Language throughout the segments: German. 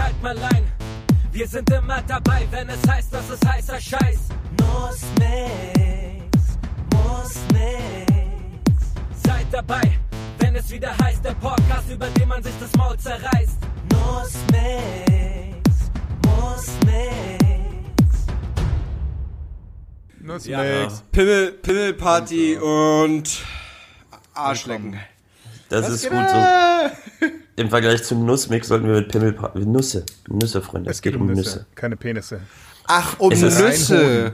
halt mal ein. Wir sind immer dabei, wenn es heißt, dass es heißer Scheiß. Muss nix, muss nix. Seid dabei, wenn es wieder heißt, der Podcast, über den man sich das Maul zerreißt. Muss nix, muss nix. Nussmix. Pimmel, Pimmelparty und Arschlecken. Das ist gut so. Im Vergleich zu Nussmix sollten wir mit Pimmel Nüsse. Nüsse, Freunde. Es geht um Nüsse, keine Penisse. Ach, um Es ist Nüsse.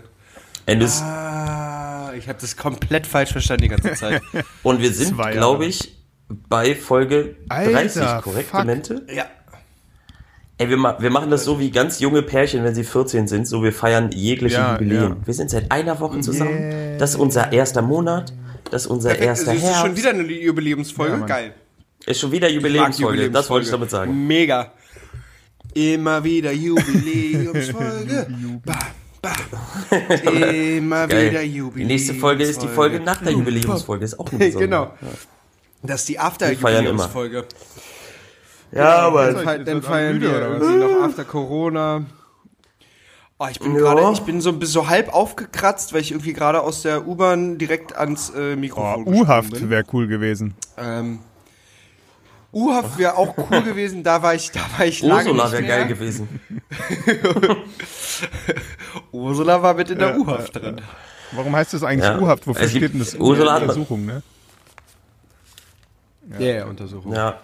Es, Ah, ich habe das komplett falsch verstanden die ganze Zeit. und wir sind, glaube ich, bei Folge Alter, 30, korrekt. Demente? ja. Ey, wir, ma wir machen das so wie ganz junge Pärchen, wenn sie 14 sind, so wir feiern jegliche Ja, Jubiläen. ja. Wir sind seit einer Woche zusammen. Yeah. Das ist unser erster Monat. Das ist unser erster Es ist Herbst. schon wieder eine Jubiläumsfolge. Ja. Geil. Ist schon wieder Jubiläumsfolge. Das wollte ich damit sagen. Mega. Immer wieder Jubiläumsfolge. ba, ba. Immer Geil. wieder Die Jubiläumsfolge. nächste Folge ist die Folge nach der Jubiläumsfolge. Ist auch eine genau. Das ist die feiern After-Jubiläumsfolge. Ja, aber Dann, fe- Ist dann das feiern wir irgendwie noch After Corona. Oh, ich bin Ja. gerade, ich bin so, ein bisschen so halb aufgekratzt, weil ich irgendwie gerade aus der U-Bahn direkt ans äh, Oh, Mikrofon gesprungen U-Haft wäre cool gewesen. Ähm, U-Haft wäre auch cool gewesen, da war ich, da war ich lange Ursula wäre geil gewesen. Ursula war mit in der Ja, U-Haft drin. Warum heißt das eigentlich Ja. U-Haft? Wofür steht denn das? Ursula Untersuchung, ne? Ja, ja, Untersuchung. Ja.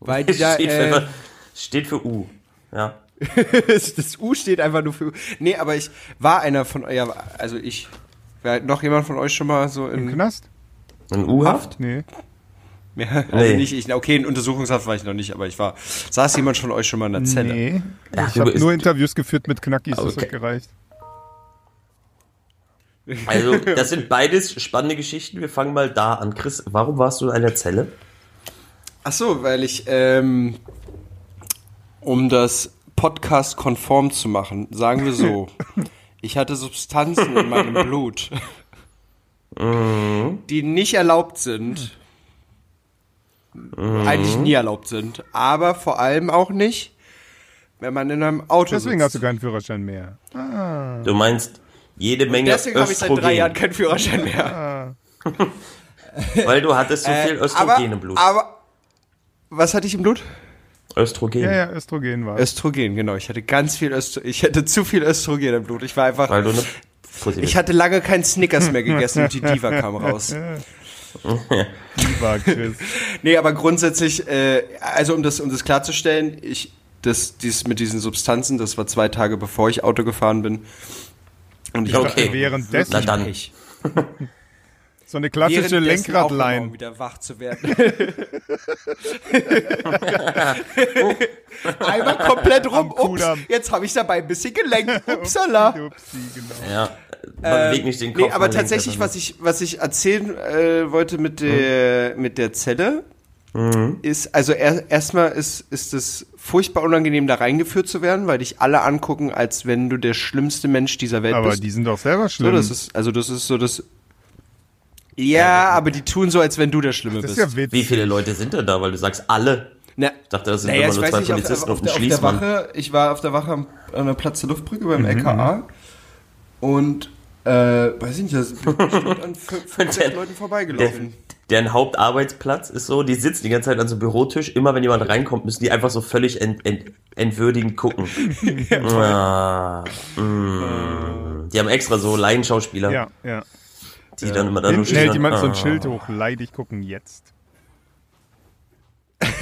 Weil die da, steht, äh, für, steht für U. Ja. das U steht einfach nur für U. Nee, aber ich war einer von euch, ja, also ich, war noch jemand von euch schon mal so Im in Knast? Ein U-Haft? Nee. Ja, also Nee. nicht ich, okay, in Untersuchungshaft war ich noch nicht, aber ich war, saß jemand von euch schon mal in der Zelle? Nee. Ich habe nur Interviews geführt mit Knackis, das Okay. hat gereicht. Also, das sind beides spannende Geschichten. Wir fangen mal da an. Chris, warum warst du in einer Zelle? Ach so, weil ich, ähm, um das Podcast konform zu machen, sagen wir so, ich hatte Substanzen in meinem Blut, die nicht erlaubt sind, eigentlich nie erlaubt sind, aber vor allem auch nicht, wenn man in einem Auto Deswegen hast sitzt. du keinen Führerschein mehr. Du meinst jede Menge Deswegen habe ich seit drei Jahren keinen Führerschein mehr. weil du hattest so viel Östrogen aber, im Blut. aber, was hatte ich im Blut? Östrogen. Ja, ja, Östrogen war. Östrogen, genau. Ich hatte ganz viel Östrogen. Ich hatte zu viel Östrogen im Blut. Ich war einfach. Weil du eine Pussy Ich hatte lange keinen Snickers mehr gegessen und die Diva kam raus. Lieber Chris. Nee, aber grundsätzlich, äh, also um das, um das klarzustellen, ich, das, dieses mit diesen Substanzen, das war zwei Tage bevor ich Auto gefahren bin. Und ich Okay. Währenddessen. Na dann. Pech. So eine klassische immer, um Lenkradline. wieder wach zu werden. Einmal komplett rum. Ups, jetzt habe ich dabei ein bisschen gelenkt. Upsala. Upsi, genau. Ja. Man bewegt nicht den Kopf. Nee, aber tatsächlich, was ich, was ich erzählen äh, wollte mit der, mit der Zelle, ist, also er, erstmal ist, ist es furchtbar unangenehm, da reingeführt zu werden, weil dich alle angucken, als wenn du der schlimmste Mensch dieser Welt Aber bist. die sind doch selber so, schlimm. das ist, also das ist so das. Ja, aber die tun so, als wenn du der Schlimme das ist bist. ja witzig. Wie viele Leute sind denn da? Weil du sagst alle. Na, Ich dachte, das sind naja, immer ich nur zwei nicht, auf, Polizisten auf, der, auf der Schließmann. Wache, ich war auf der Wache am, an der Platz der Luftbrücke Mhm, beim LKA und äh, weiß ich nicht, das ist bestimmt an fünf, fünf sechs Der- Leuten Der, vorbeigelaufen. deren Hauptarbeitsplatz ist so, die sitzen die ganze Zeit an so einem Bürotisch. Immer wenn jemand reinkommt, müssen die einfach so völlig ent, ent, entwürdigend gucken. ah, mm. Die haben extra so Laienschauspieler, Ja, ja. Die dann immer da nur stehen. jemand so ein ah. Schild hoch. Leidig gucken jetzt.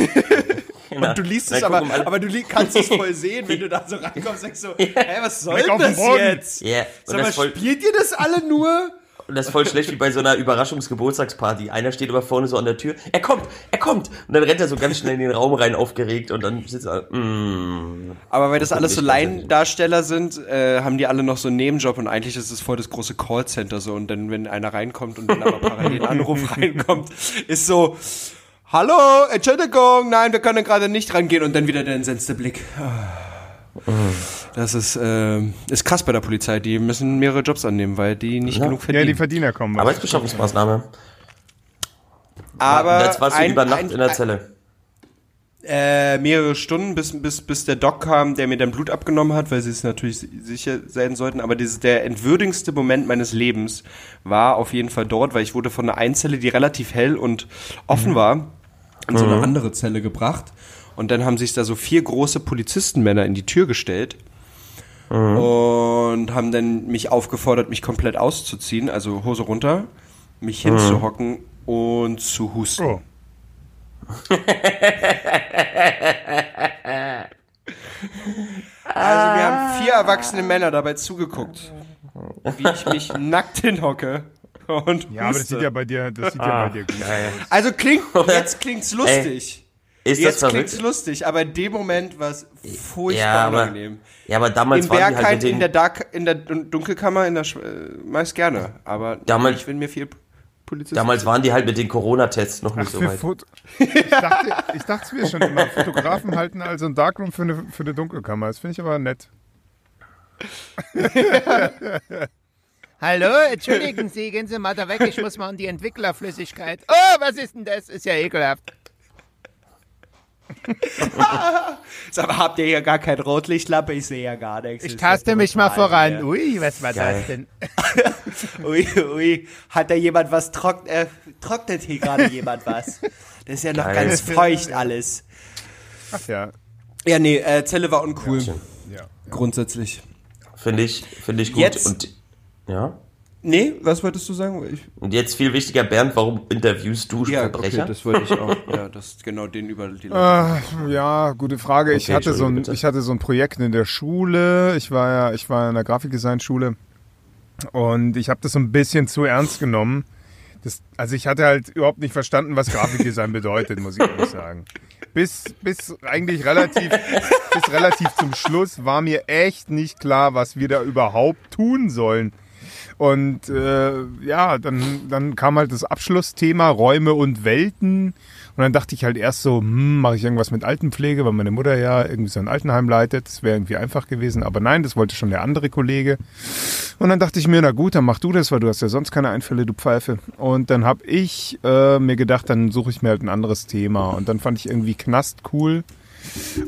Genau. Du liest es aber, aber du kannst es voll sehen, wenn du da so reinkommst, sagst so, hä, was soll das jetzt? Ja, und Sag mal, voll, spielt ihr das alle nur? Und das ist voll schlecht wie bei so einer Überraschungsgeburtstagsparty. Einer steht aber vorne so an der Tür. Er kommt, er kommt. Und dann rennt er so ganz schnell in den Raum rein, aufgeregt. Und dann sitzt er, mm. Aber weil das alles so Laiendarsteller sind, äh, haben die alle noch so einen Nebenjob und eigentlich ist es voll das große Callcenter so. Und dann, wenn einer reinkommt und dann aber parallel ein Anruf reinkommt, ist so, Hallo, Entschuldigung, nein, wir können gerade nicht rangehen und dann wieder der entsetzte Blick. Das ist, äh, ist krass bei der Polizei. Die müssen mehrere Jobs annehmen, weil die nicht Ja. genug Ja, verdienen. die Verdiener kommen. Arbeitsbeschaffungsmaßnahme. aber Jetzt warst du ein- über Nacht ein- in der Zelle. Äh, mehrere Stunden, bis, bis, bis der Doc kam, der mir dann Blut abgenommen hat, weil sie es natürlich sicher sein sollten. Aber dieses, der entwürdigste Moment meines Lebens war auf jeden Fall dort, weil ich wurde von einer Einzelle, die relativ hell und offen war, in so eine andere Zelle gebracht. Und dann haben sich da so vier große Polizistenmänner in die Tür gestellt und haben dann mich aufgefordert, mich komplett auszuziehen, also Hose runter, mich hinzuhocken und zu husten. Oh. Also mir haben vier erwachsene Männer dabei zugeguckt, wie ich mich nackt hinhocke und Ja, aber das sieht ja bei dir, das sieht ja bei dir gut aus. Also klingt, jetzt klingt's lustig. Ist Jetzt klingt's verrückt? lich, aber in dem Moment war es furchtbar Ja, aber, unangenehm. ja, aber damals Im waren die halt Berghain, mit den, in der Dark, in der Dun- Dunkelkammer, in der Sch äh, meist gerne, aber Damals- nicht, wenn mir viel Polizisten. damals waren die halt mit den Corona-Tests noch nicht so weit. Ich dachte, ich dachte es mir schon immer, Fotografen halten also ein Darkroom für eine, für eine Dunkelkammer. Das finde ich aber nett. Hallo, entschuldigen Sie, gehen Sie mal da weg, ich muss mal an die Entwicklerflüssigkeit. Oh, was ist denn das? Ist ja ekelhaft. Sag mal, habt ihr hier gar kein Rotlichtlampe? Ich sehe ja gar nichts. Ich ja taste mich mal voran. hier. Ui, was war Geil. das denn? Ui, ui, hat da jemand was trocknet? Äh, trocknet hier gerade jemand was? Das ist ja noch Geil. ganz feucht alles. Ach ja. Ja, nee, äh, Zelle war uncool. schön. ja. Grundsätzlich. Finde ich, finde ich gut. Jetzt- Und, ja. Nee, was wolltest du sagen? Ich, Und jetzt viel wichtiger, Bernd, warum interviewst du ja, Verbrecher? okay, das wollte ich auch. Ja, das genau den über die Äh, ja, gute Frage. Ich Okay, hatte so ein, bitte. ich hatte so ein Projekt in der Schule. Ich war ja, ich war in der Grafikdesign-Schule und ich habe das so ein bisschen zu ernst genommen. Das, also ich hatte halt überhaupt nicht verstanden, was Grafikdesign bedeutet, muss ich ehrlich sagen. Bis, bis eigentlich relativ, bis relativ zum Schluss war mir echt nicht klar, was wir da überhaupt tun sollen. Und äh, ja, dann, dann kam halt das Abschlussthema Räume und Welten. Und dann dachte ich halt erst so, hm, mache ich irgendwas mit Altenpflege, weil meine Mutter ja irgendwie so ein Altenheim leitet. Das wäre irgendwie einfach gewesen. Aber nein, das wollte schon der andere Kollege. Und dann dachte ich mir, na gut, dann mach du das, weil du hast ja sonst keine Einfälle, du Pfeife. Und dann habe ich äh, mir gedacht, dann suche ich mir halt ein anderes Thema. Und dann fand ich irgendwie Knast cool.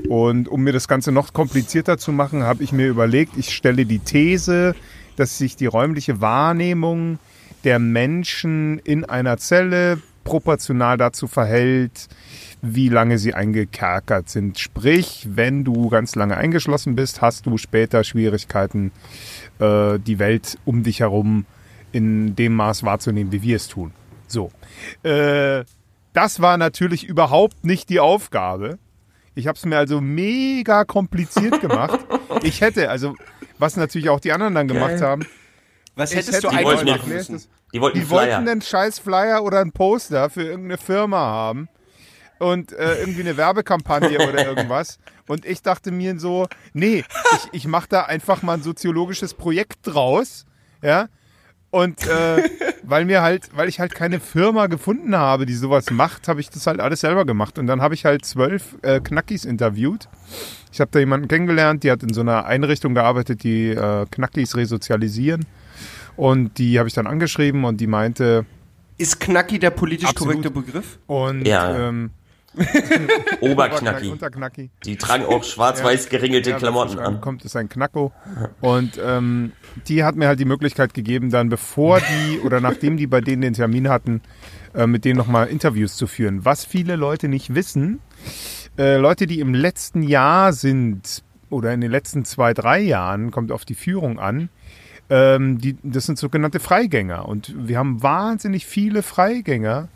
Und um mir das Ganze noch komplizierter zu machen, habe ich mir überlegt, ich stelle die These, dass sich die räumliche Wahrnehmung der Menschen in einer Zelle proportional dazu verhält, wie lange sie eingekerkert sind. Sprich, wenn du ganz lange eingeschlossen bist, hast du später Schwierigkeiten, äh, die Welt um dich herum in dem Maß wahrzunehmen, wie wir es tun. So. Äh, das war natürlich überhaupt nicht die Aufgabe. Ich habe es mir also mega kompliziert gemacht. Ich hätte, also, was natürlich auch die anderen dann gemacht haben, Was Ich hättest hätte- du Die eigentlich wollten machen müssen? Die wollten die Flyer. wollten einen scheiß Flyer oder ein Poster für irgendeine Firma haben und äh, irgendwie eine Werbekampagne oder irgendwas. Und ich dachte mir so, nee, ich, ich mache da einfach mal ein soziologisches Projekt draus, ja. Und äh, weil mir halt, weil ich halt keine Firma gefunden habe, die sowas macht, habe ich das halt alles selber gemacht. Und dann habe ich halt zwölf äh, Knackis interviewt. Ich habe da jemanden kennengelernt, die hat in so einer Einrichtung gearbeitet, die äh, Knackis resozialisieren. Und die habe ich dann angeschrieben und die meinte, Ist Knacki der politisch Absolut. korrekte Begriff? und Ja. ähm, Oberknacki. Unterknacki. Die tragen auch schwarz-weiß geringelte Ja, Klamotten an. kommt, ist ein Knacko. Und ähm, die hat mir halt die Möglichkeit gegeben, dann bevor die oder nachdem die bei denen den Termin hatten, äh, mit denen nochmal Interviews zu führen. Was viele Leute nicht wissen, äh, Leute, die im letzten Jahr sind oder in den letzten zwei, drei Jahren, kommt auf die Führung an, ähm, die, das sind sogenannte Freigänger. Und wir haben wahnsinnig viele Freigänger,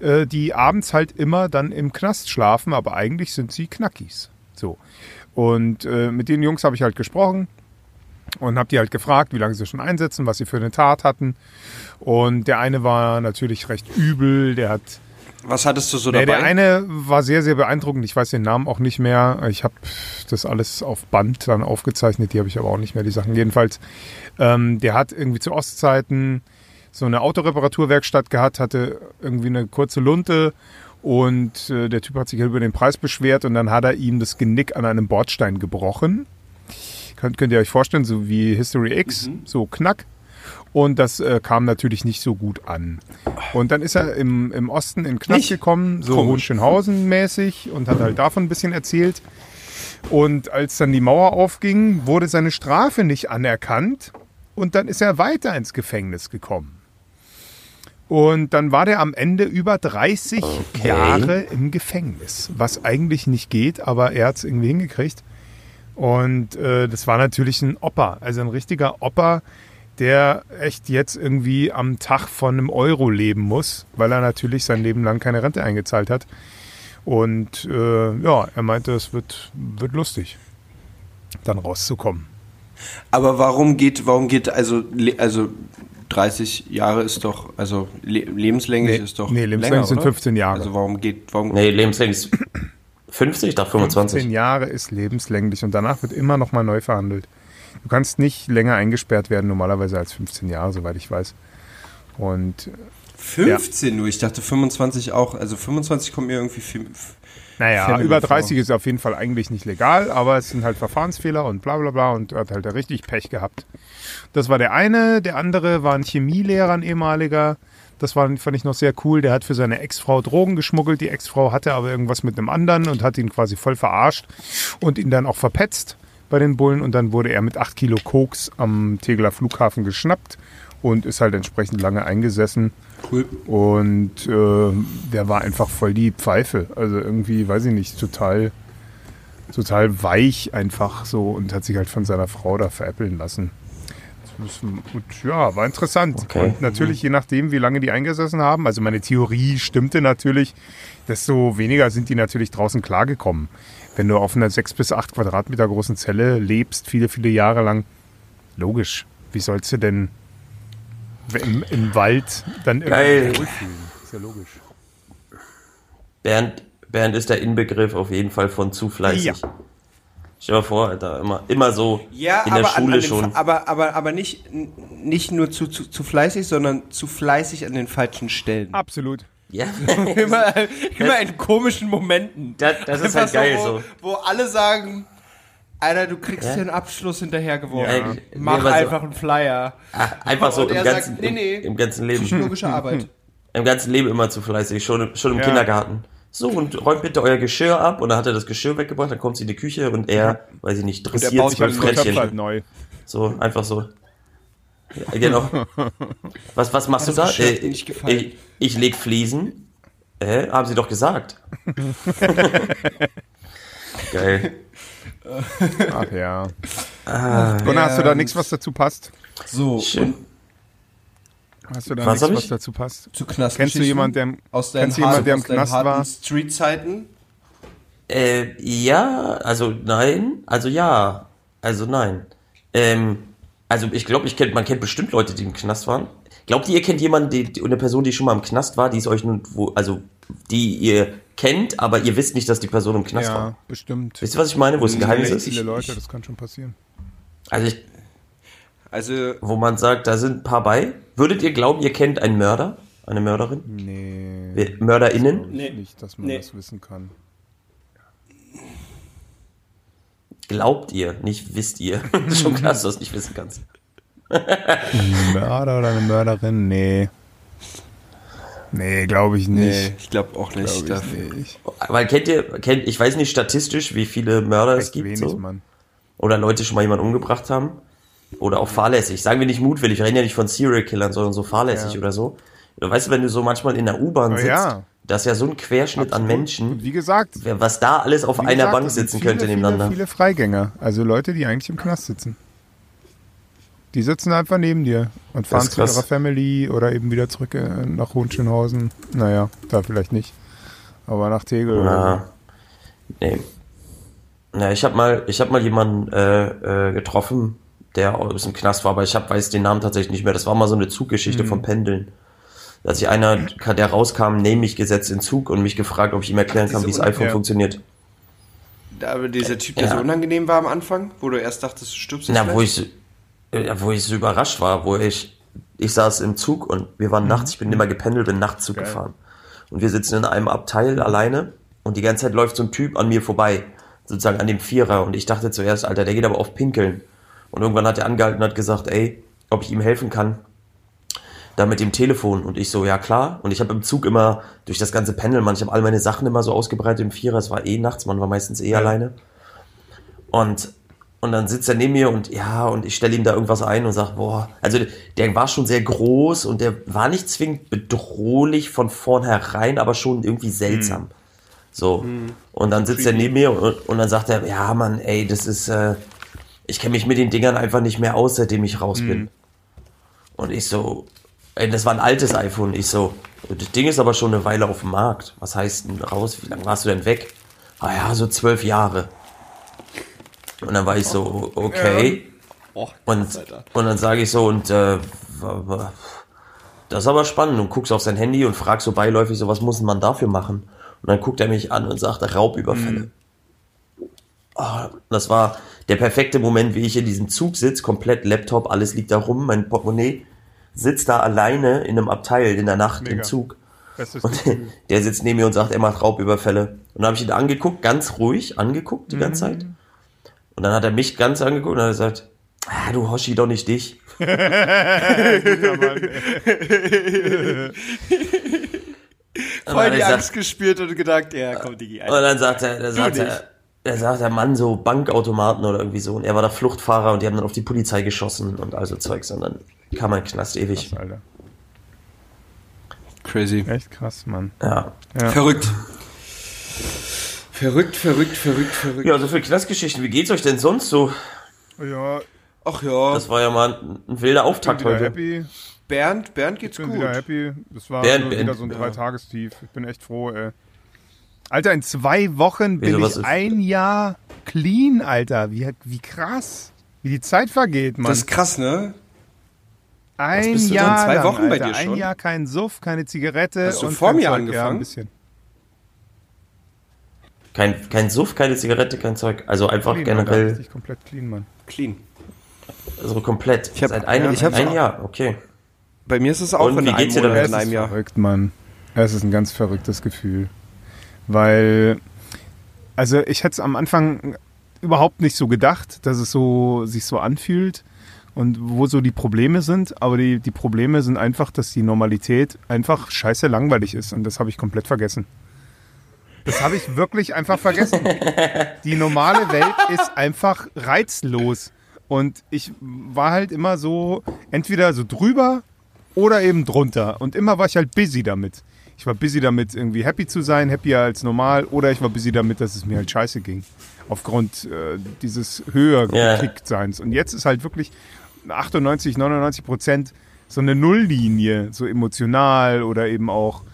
äh, die abends halt immer dann im Knast schlafen, aber eigentlich sind sie Knackis. So. Und äh, mit den Jungs habe ich halt gesprochen und habe die halt gefragt, wie lange sie schon einsetzen, was sie für eine Tat hatten. Und der eine war natürlich recht übel, der hat Was hattest du so dabei? der eine war sehr, sehr beeindruckend. Ich weiß den Namen auch nicht mehr. Ich habe das alles auf Band dann aufgezeichnet. Die habe ich aber auch nicht mehr, die Sachen. Jedenfalls, ähm, der hat irgendwie zu Ostzeiten so eine Autoreparaturwerkstatt gehabt, hatte irgendwie eine kurze Lunte und äh, der Typ hat sich halt über den Preis beschwert und dann hat er ihm das Genick an einem Bordstein gebrochen. Könnt, könnt ihr euch vorstellen, so wie History X, so knack. Und das äh, kam natürlich nicht so gut an. Und dann ist er im, im Osten in Knast Nicht? gekommen, so. Hohenschönhausen mäßig und hat halt davon ein bisschen erzählt. Und als dann die Mauer aufging, wurde seine Strafe nicht anerkannt und dann ist er weiter ins Gefängnis gekommen. Und dann war der am Ende über 30 Okay. Jahre im Gefängnis, was eigentlich nicht geht, aber er hat es irgendwie hingekriegt. Und äh, das war natürlich ein Opa, also ein richtiger Opa, der echt jetzt irgendwie am Tag von einem Euro leben muss, weil er natürlich sein Leben lang keine Rente eingezahlt hat. Und äh, ja, er meinte, es wird, wird lustig, dann rauszukommen. Aber warum geht, warum geht, also, also 30 Jahre ist doch, also le lebenslänglich Nee, ist doch. nee, lebenslänglich länger, sind oder? 15 Jahre. Also warum geht, warum. Nee, lebenslänglich ist 50, ich dachte 25. 15 Jahre ist lebenslänglich und danach wird immer noch mal neu verhandelt. Du kannst nicht länger eingesperrt werden, normalerweise als 15 Jahre, soweit ich weiß. Und 15 nur, ich dachte 25 auch, also 25 kommt mir irgendwie viel. naja, Fälle über vor. 30 ist auf jeden Fall eigentlich nicht legal, aber es sind halt Verfahrensfehler und bla bla bla und er hat halt richtig Pech gehabt. Das war der eine, der andere war ein Chemielehrer, ein ehemaliger. Das war, fand ich noch sehr cool. Der hat für seine Ex-Frau Drogen geschmuggelt. Die Ex-Frau hatte aber irgendwas mit einem anderen und hat ihn quasi voll verarscht und ihn dann auch verpetzt bei den Bullen. Und dann wurde er mit 8 Kilo Koks am Tegeler Flughafen geschnappt und ist halt entsprechend lange eingesessen. Cool. Und äh, der war einfach voll die Pfeife. Also irgendwie, weiß ich nicht, total, total weich einfach so und hat sich halt von seiner Frau da veräppeln lassen. Ist, gut, ja, war interessant. Okay. Und natürlich, je nachdem, wie lange die eingesessen haben, also meine Theorie stimmte natürlich, desto weniger sind die natürlich draußen klargekommen. Wenn du auf einer 6 bis 8 Quadratmeter großen Zelle lebst, viele, viele Jahre lang, logisch. Wie sollst du denn im, im Wald dann irgendwie wohlfühlen? Ist ja logisch. Bernd, Bernd ist der Inbegriff auf jeden Fall von zu fleißig. Ja. Stell dir mal vor, Alter, immer, immer so Ja, in der aber, an, Schule an den, schon. Fa- aber, aber, aber nicht, nicht nur zu, zu, zu fleißig, sondern zu fleißig an den falschen Stellen. Absolut. Ja, immer, immer in komischen Momenten. das, das ist halt geil wo, so. Wo alle sagen, Alter, du kriegst Ja. hier einen Abschluss hinterhergeworfen. Ja. Mach Nee, so- einfach einen Flyer. Ah, Einfach so im ganzen, sagt, nee, nee. Im, im ganzen Leben. Psychologische Arbeit. Im ganzen Leben immer zu fleißig, schon, im- schon im Ja. Kindergarten. So, und räumt bitte euer Geschirr ab. Und dann hat er das Geschirr weggebracht, dann kommt sie in die Küche und er, weiß ich nicht, er dressiert baut zwölf halt Töpfe halt Frettchen. neu. So, einfach so. Ja, genau. Was, was machst Das du da? Äh, gefallen. ich, ich leg Fliesen. Hä? Haben sie doch gesagt. Geil. Ach ja. Ah, Gunnar, hast du da nichts, was dazu passt? So, schön. Hast du da Was nichts, was dazu passt? zu Knast. Kennst du jemanden, der im, aus kennst du jemanden, der im aus deinen Knast harten war? Street-Zeiten? Äh, ja, also nein, also ja, also nein. Ähm, also ich glaube, ich kennt, man kennt bestimmt Leute, die im Knast waren. Glaubt ihr, ihr kennt jemanden, die, die, eine Person, die schon mal im Knast war, die ist euch nun, wo, also die ihr kennt, aber ihr wisst nicht, dass die Person im Knast Ja, war. bestimmt. Wisst ihr, was ich meine, wo es ein Geheimnis ist? viele Leute, ich- das kann schon passieren. Also ich, Also, wo man sagt, da sind ein paar bei. Würdet ihr glauben, ihr kennt einen Mörder, eine Mörderin, Nee. MörderInnen? Nee. Nicht, dass man Nee. das wissen kann. Glaubt ihr, nicht wisst ihr. Das ist schon klar, dass du das nicht wissen kannst. Ein Mörder oder eine Mörderin? Nee. Nee, glaube ich nicht. nee, ich glaube auch nicht. Glaub nicht. Weil kennt ihr, kennt, ich weiß nicht statistisch, wie viele Mörder es Echt gibt. wenig, so. Mann. oder Leute schon mal jemanden umgebracht haben oder auch fahrlässig. Sagen wir nicht mutwillig, wir reden ja nicht von Serial Killern, sondern so fahrlässig Ja. oder so. Du weißt, wenn du so manchmal in der U-Bahn sitzt, ja. das ist ja so ein Querschnitt an Und Menschen, wie gesagt, was da alles auf einer gesagt, Bank sitzen viele, könnte viele, nebeneinander. Viele Freigänger, also Leute, die eigentlich im Knast sitzen. Die sitzen einfach neben dir und fahren zu ihrer. Family oder eben wieder zurück äh, nach Hohenschönhausen. Naja, da vielleicht nicht. Aber nach Tegel. oder Na, nee. Na, ich habe mal, ich habe mal jemanden äh, äh, getroffen, der aus dem Knast war, aber ich hab, weiß den Namen tatsächlich nicht mehr. Das war mal so eine Mhm. Zuggeschichte vom Pendeln. Da hat sich einer, der rauskam, neben mich gesetzt in Zug und mich gefragt, ob ich ihm erklären kann, wie das iPhone ja. funktioniert. Aber dieser Typ, der Ja. so unangenehm war am Anfang, wo du erst dachtest, du stirbst jetzt Na, wo ich, so- wo ich so überrascht war, wo ich, ich saß im Zug und wir waren nachts, ich bin immer gependelt, bin Nachtzug Geil. gefahren. Und wir sitzen in einem Abteil alleine und die ganze Zeit läuft so ein Typ an mir vorbei, sozusagen an dem Vierer. Und ich dachte zuerst, Alter, der geht aber auf Pinkeln. Und irgendwann hat er angehalten und hat gesagt, ey, ob ich ihm helfen kann. da mit dem Telefon. Und ich so, ja klar. Und ich habe im Zug immer durch das ganze Pendel, man, ich habe all meine Sachen immer so ausgebreitet im Vierer. Es war eh nachts, man war meistens eh alleine. Und, und dann sitzt er neben mir und ja, und ich stelle ihm da irgendwas ein und sag, boah, also der war schon sehr groß und der war nicht zwingend bedrohlich von vornherein, aber schon irgendwie seltsam. So. Und dann sitzt er neben mir und, und dann sagt er, ja, Mann, ey, das ist, äh, ich kenne mich mit den Dingern einfach nicht mehr aus, seitdem ich raus bin. Und ich so, ey, das war ein altes iPhone. Ich so, das Ding ist aber schon eine Weile auf dem Markt. Was heißt denn raus? Wie lange warst du denn weg? Ah ja, so zwölf Jahre. Und dann war ich so, okay. Oh, Und, und dann sage ich so, und äh, das ist aber spannend. Und guckst auf sein Handy und fragst so beiläufig so, was muss man dafür machen? Und dann guckt er mich an und sagt, Raubüberfälle. Ah, das war der perfekte Moment, wie ich in diesem Zug sitze, komplett Laptop, alles liegt da rum, mein Portemonnaie, sitzt da alleine in einem Abteil in der Nacht Mega. im Zug. Und der sitzt neben mir und sagt, er macht Raubüberfälle. Und dann habe ich ihn angeguckt, ganz ruhig angeguckt die ganze Zeit. Und dann hat er mich ganz angeguckt und hat gesagt, ah, du Hoshi, doch nicht dich. Voll die Angst gespielt und gedacht, ja, komm, Digi, Und dann sagt er, dann sagt er, er sagt der Mann so Bankautomaten oder irgendwie so. Und er war der Fluchtfahrer und die haben dann auf die Polizei geschossen und also Zeugs. Und dann kam er in den Knast ewig. Alter. Crazy. Echt krass, Mann. Ja. Verrückt. Verrückt, verrückt, verrückt, verrückt. Ja, so viel Knastgeschichten. Wie geht's euch denn sonst so? Ja, Ach ja, Das war ja mal ein, ein wilder ich bin Auftakt heute. happy. Bernd, Bernd geht's Ich bin gut. wieder happy. Das war Bernd, nur Bernd, wieder so ein ja. Dreitagestief. Ich bin echt froh, ey. Alter, in zwei Wochen bin Wieso, ich ein Jahr clean, Alter. Wie, wie krass. Wie die Zeit vergeht, Mann. Das ist krass, ne? ein bist du dann? Jahr Zwei lang, Wochen bei Alter. dir Ein schon? Jahr kein Suff, keine Zigarette. Hast du und vor mir Zeug. Ja, angefangen? ein bisschen. Kein, kein Suff, keine Zigarette, kein Zeug. Also einfach Clean, Alter. generell, Richtig komplett clean, Mann. Clean. also komplett. Ich hab- Seit einem, ich hab- ein Jahr, okay. Bei mir ist es auch Und in wie einem geht's dir damit? in Es einem ist Jahr. verrückt, Mann. Es ist ein ganz verrücktes Gefühl. Weil, also ich hätte es am Anfang überhaupt nicht so gedacht, dass es so sich so anfühlt und wo so die Probleme sind. Aber die, die Probleme sind einfach, dass die Normalität einfach scheiße langweilig ist. Und das habe ich komplett vergessen. Das habe ich wirklich einfach vergessen. Die normale Welt ist einfach reizlos. Und ich war halt immer so, entweder so drüber oder eben drunter. Und immer war ich halt busy damit. Ich war busy damit, irgendwie happy zu sein, happier als normal, oder ich war busy damit, dass es mir halt scheiße ging. Aufgrund äh, dieses höher gekickt Seins. Und jetzt ist halt wirklich 98, 99 Prozent so eine Nulllinie, so emotional oder eben auch.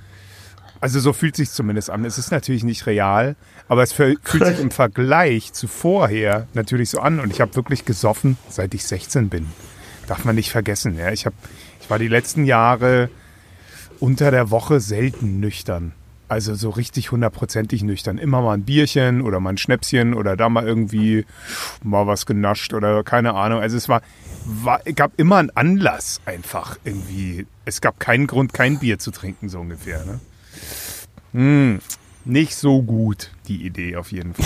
Also so fühlt sich zumindest an. Es ist natürlich nicht real, aber es fühlt sich im Vergleich zu vorher natürlich so an. Und ich habe wirklich gesoffen, seit ich 16 bin. Darf man nicht vergessen. Ja? Ich, hab, ich war die letzten Jahre unter der Woche selten nüchtern. Also so richtig hundertprozentig nüchtern. Immer mal ein Bierchen oder mal ein Schnäpschen oder da mal irgendwie mal was genascht oder keine Ahnung. Also es war, war gab immer einen Anlass einfach irgendwie. Es gab keinen Grund, kein Bier zu trinken, so ungefähr. Ne? Hm, nicht so gut, die Idee auf jeden Fall.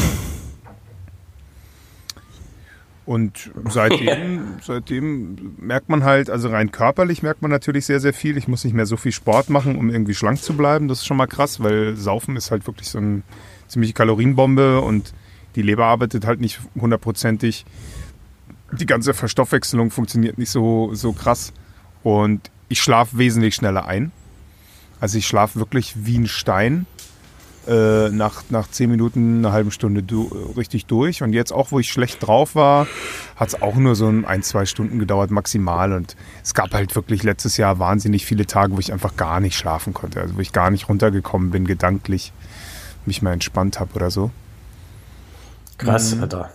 Und seitdem, seitdem merkt man halt, also rein körperlich merkt man natürlich sehr, sehr viel. Ich muss nicht mehr so viel Sport machen, um irgendwie schlank zu bleiben. Das ist schon mal krass, weil Saufen ist halt wirklich so eine ziemliche Kalorienbombe und die Leber arbeitet halt nicht hundertprozentig. Die ganze Verstoffwechselung funktioniert nicht so, so krass. Und ich schlafe wesentlich schneller ein. Also ich schlafe wirklich wie ein Stein. Äh, nach, nach zehn Minuten, eine halbe Stunde du, richtig durch. Und jetzt auch, wo ich schlecht drauf war, hat es auch nur so ein, ein, zwei Stunden gedauert maximal. Und es gab halt wirklich letztes Jahr wahnsinnig viele Tage, wo ich einfach gar nicht schlafen konnte. Also wo ich gar nicht runtergekommen bin, gedanklich mich mal entspannt habe oder so. Krass, Mhm. Alter.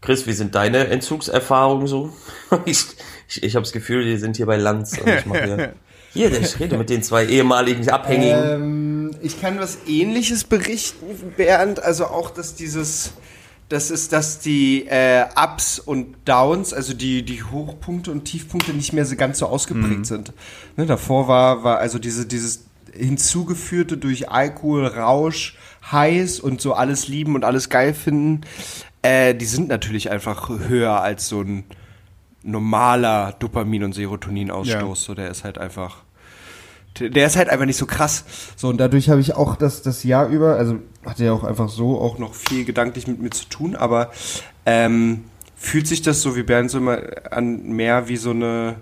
Chris, wie sind deine Entzugserfahrungen so? Ich, ich, ich habe das Gefühl, die sind hier bei Lanz. Und ich mache hier, hier, ich rede mit den zwei ehemaligen Abhängigen. Ähm, ich kann was ähnliches berichten, Bernd. Also auch, dass dieses, das ist, dass die äh, Ups und Downs, also die, die Hochpunkte und Tiefpunkte nicht mehr so ganz so ausgeprägt sind. Ne, davor war, war also diese, dieses hinzugeführte durch Alkohol, Rausch, heiß und so alles lieben und alles geil finden, äh, die sind natürlich einfach höher als so ein normaler Dopamin- und Serotoninausstoß. Ja. So, der ist halt einfach der ist halt einfach nicht so krass. So, und dadurch habe ich auch das, das Jahr über, also hatte ja auch einfach so auch noch viel gedanklich mit mir zu tun, aber ähm, fühlt sich das so wie Bernd so immer an mehr wie so eine,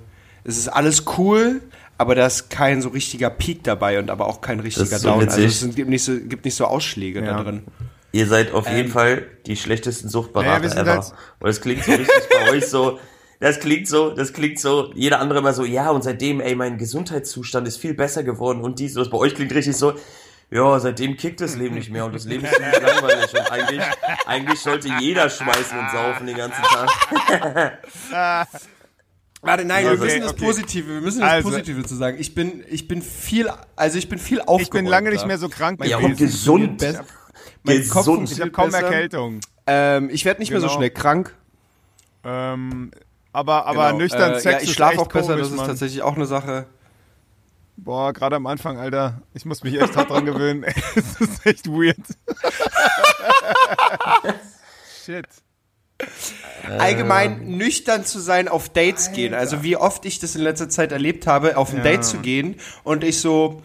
es ist alles cool, aber da ist kein so richtiger Peak dabei und aber auch kein richtiger so Down. Also witzig. es sind- gibt nicht so, gibt nicht so Ausschläge da Ja. drin. Ihr seid auf jeden Ähm. Fall die schlechtesten Naja, Suchtberater sind ever. halt- Und das klingt so richtig bei euch so. Das klingt so, das klingt so, jeder andere immer so, ja, und seitdem, ey, mein Gesundheitszustand ist viel besser geworden und dies, das bei euch klingt richtig so, ja, seitdem kickt das Leben nicht mehr und das Leben ist ziemlich langweilig und eigentlich, eigentlich sollte jeder schmeißen und saufen den ganzen Tag. Warte, nein, Okay, wir müssen das okay. Positive, wir müssen das Also- Positive zu sagen. Ich bin, ich bin viel, also ich bin viel Ich aufgeräumter. bin lange nicht mehr so krank Ja, gewesen. und gesund. Besser. Mein Kopf Gesund. Ich habe kaum besser. Erkältung. Ähm, ich werde nicht mehr so Genau. schnell krank. Ähm, aber aber Genau. nüchtern äh, Sex Ja, ich ist schlafe auch besser, komisch, das ist Mann. tatsächlich auch eine Sache. Boah, gerade am Anfang, Alter. Ich muss mich echt hart dran gewöhnen. Es ist echt weird. Shit. Allgemein nüchtern zu sein, auf Dates gehen. Also wie oft ich das in letzter Zeit erlebt habe, auf ein Ja. Date zu gehen und ich so,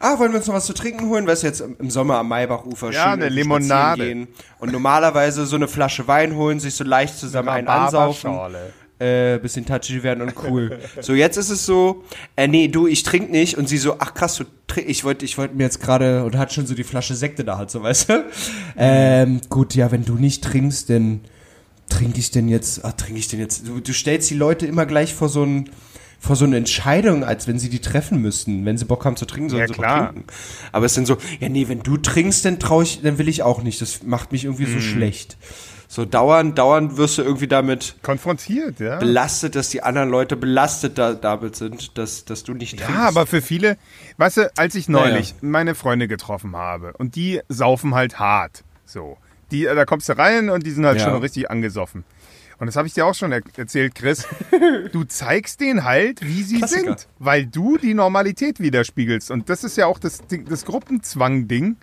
ah, wollen wir uns noch was zu trinken holen? Weißt du, jetzt im Sommer am Maibachufer Ja, eine irgendwie Limonade. Gehen und normalerweise so eine Flasche Wein holen, sich so leicht zusammen einen ansaufen. Äh, bisschen touchy werden und cool. so, jetzt ist es so, äh, nee, du, ich trink nicht. Und sie so, ach krass, du trink, ich wollte ich wollte mir jetzt gerade, und hat schon so die Flasche Sekte da halt, so, weißt du? Ähm, gut, ja, wenn du nicht trinkst, dann trinke ich denn jetzt, ah, trinke ich denn jetzt, du, du stellst die Leute immer gleich vor so ein, vor so eine Entscheidung, als wenn sie die treffen müssten. Wenn sie Bock haben zu trinken, sollen Ja, sie klar. trinken. Aber es sind so, ja, nee, wenn du trinkst, dann trau ich, dann will ich auch nicht. Das macht mich irgendwie Mhm. so schlecht. So dauernd, dauernd wirst du irgendwie damit Konfrontiert, ja. belastet, dass die anderen Leute belastet da, damit sind, dass, dass du nicht trinkst. Ja, aber für viele, weißt du, als ich neulich Naja. meine Freunde getroffen habe und die saufen halt hart, so. Die, da kommst du rein und die sind halt Ja. schon richtig angesoffen. Und das habe ich dir auch schon er erzählt, Chris. Du zeigst denen halt, wie sie Klassiker. sind, weil du die Normalität widerspiegelst. Und das ist ja auch das, Ding- das Gruppenzwang-Ding.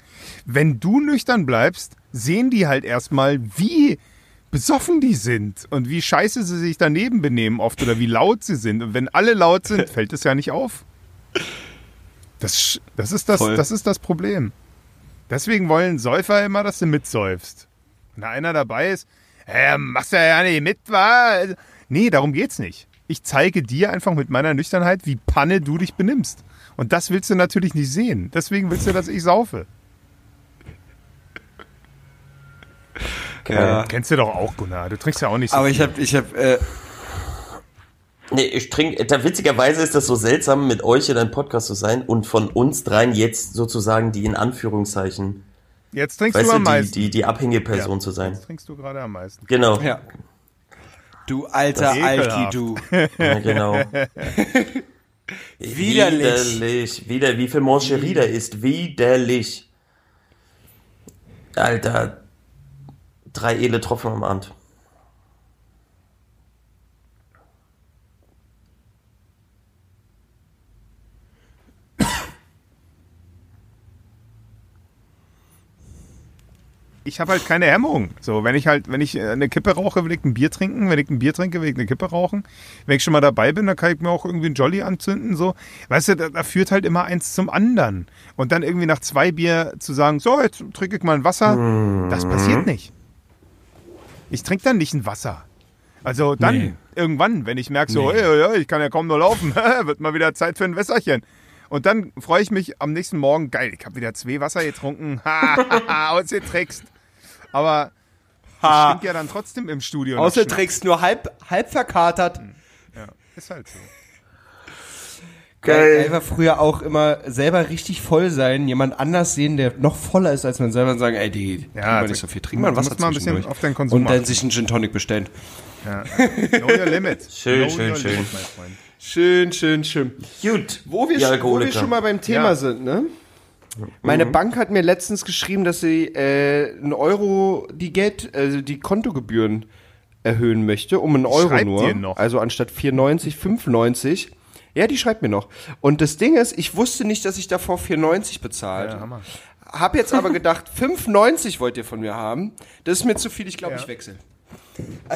Wenn du nüchtern bleibst, sehen die halt erstmal, wie besoffen die sind und wie scheiße sie sich daneben benehmen oft oder wie laut sie sind. Und wenn alle laut sind, fällt es ja nicht auf. Das, das, ist das, Voll. das ist das Problem. Deswegen wollen Säufer immer, dass du mitsäufst. Wenn da einer dabei ist, äh, machst du ja nicht mit, wa? Nee, darum geht's nicht. Ich zeige dir einfach mit meiner Nüchternheit, wie Panne du dich benimmst. Und das willst du natürlich nicht sehen. Deswegen willst du, dass ich saufe. Ja. Kennst du doch auch, Gunnar. Du trinkst ja auch nicht so Aber viel. ich habe, ich habe, äh, Nee, ich trinke, da witzigerweise ist das so seltsam, mit euch in einem Podcast zu sein und von uns dreien jetzt sozusagen die in Anführungszeichen, Jetzt trinkst weißt du am die, meisten. die, die abhängige Person zu sein. Jetzt trinkst du gerade am meisten. Genau, ja. Du alter Alki, du. ja, genau. Widerlich. Widerlich. Wieder, wie viel Mancherie da ist. Widerlich. Alter. Drei edle Tropfen am Abend. Ich habe halt keine Hemmung. So, wenn ich halt, wenn ich äh, eine Kippe rauche, will ich ein Bier trinken. Wenn ich ein Bier trinke, will ich eine Kippe rauchen. Wenn ich schon mal dabei bin, dann kann ich mir auch irgendwie einen Jolly anzünden. So, weißt du, da, da führt halt immer eins zum anderen. Und dann irgendwie nach zwei Bier zu sagen, so, jetzt trinke ich mal ein Wasser, das passiert nicht. Ich trinke dann nicht ein Wasser. Also dann Nee. irgendwann, wenn ich merke, so, Nee. ja, ich kann ja kaum nur laufen, wird mal wieder Zeit für ein Wässerchen. Und dann freue ich mich am nächsten Morgen, geil, ich habe wieder zwei Wasser getrunken, ausgetrickst. Aber ich Ha. stinke ja dann trotzdem im Studio. trägst nur halb, halb verkatert. Ja, ist halt so. Geil. Einfach früher auch immer selber richtig voll sein, jemand anders sehen, der noch voller ist als man selber und sagen, ey, die, trink mal nicht so viel, trink mal ein du Wasser musst mal ein bisschen auf deinen Konsum Und dann achten. sich einen Gin Tonic bestellen. Ja. Know your limit. Schön, know schön, your schön. Limit, mein Freund. Schön, schön, schön. Gut. Wo wir, die wo wir schon mal beim Thema Ja. sind, ne? Meine Bank hat mir letztens geschrieben, dass sie äh, einen Euro die Geld, also die Kontogebühren erhöhen möchte, um einen Euro Schreibt nur. dir noch. Also anstatt 4,90, 5,90. Ja, die schreibt mir noch. Und das Ding ist, ich wusste nicht, dass ich davor 4,90 bezahlt. Ja, Hammer. Hab jetzt aber gedacht, 5,90 wollt ihr von mir haben. Das ist mir zu viel, ich glaube, Ja. ich wechsle.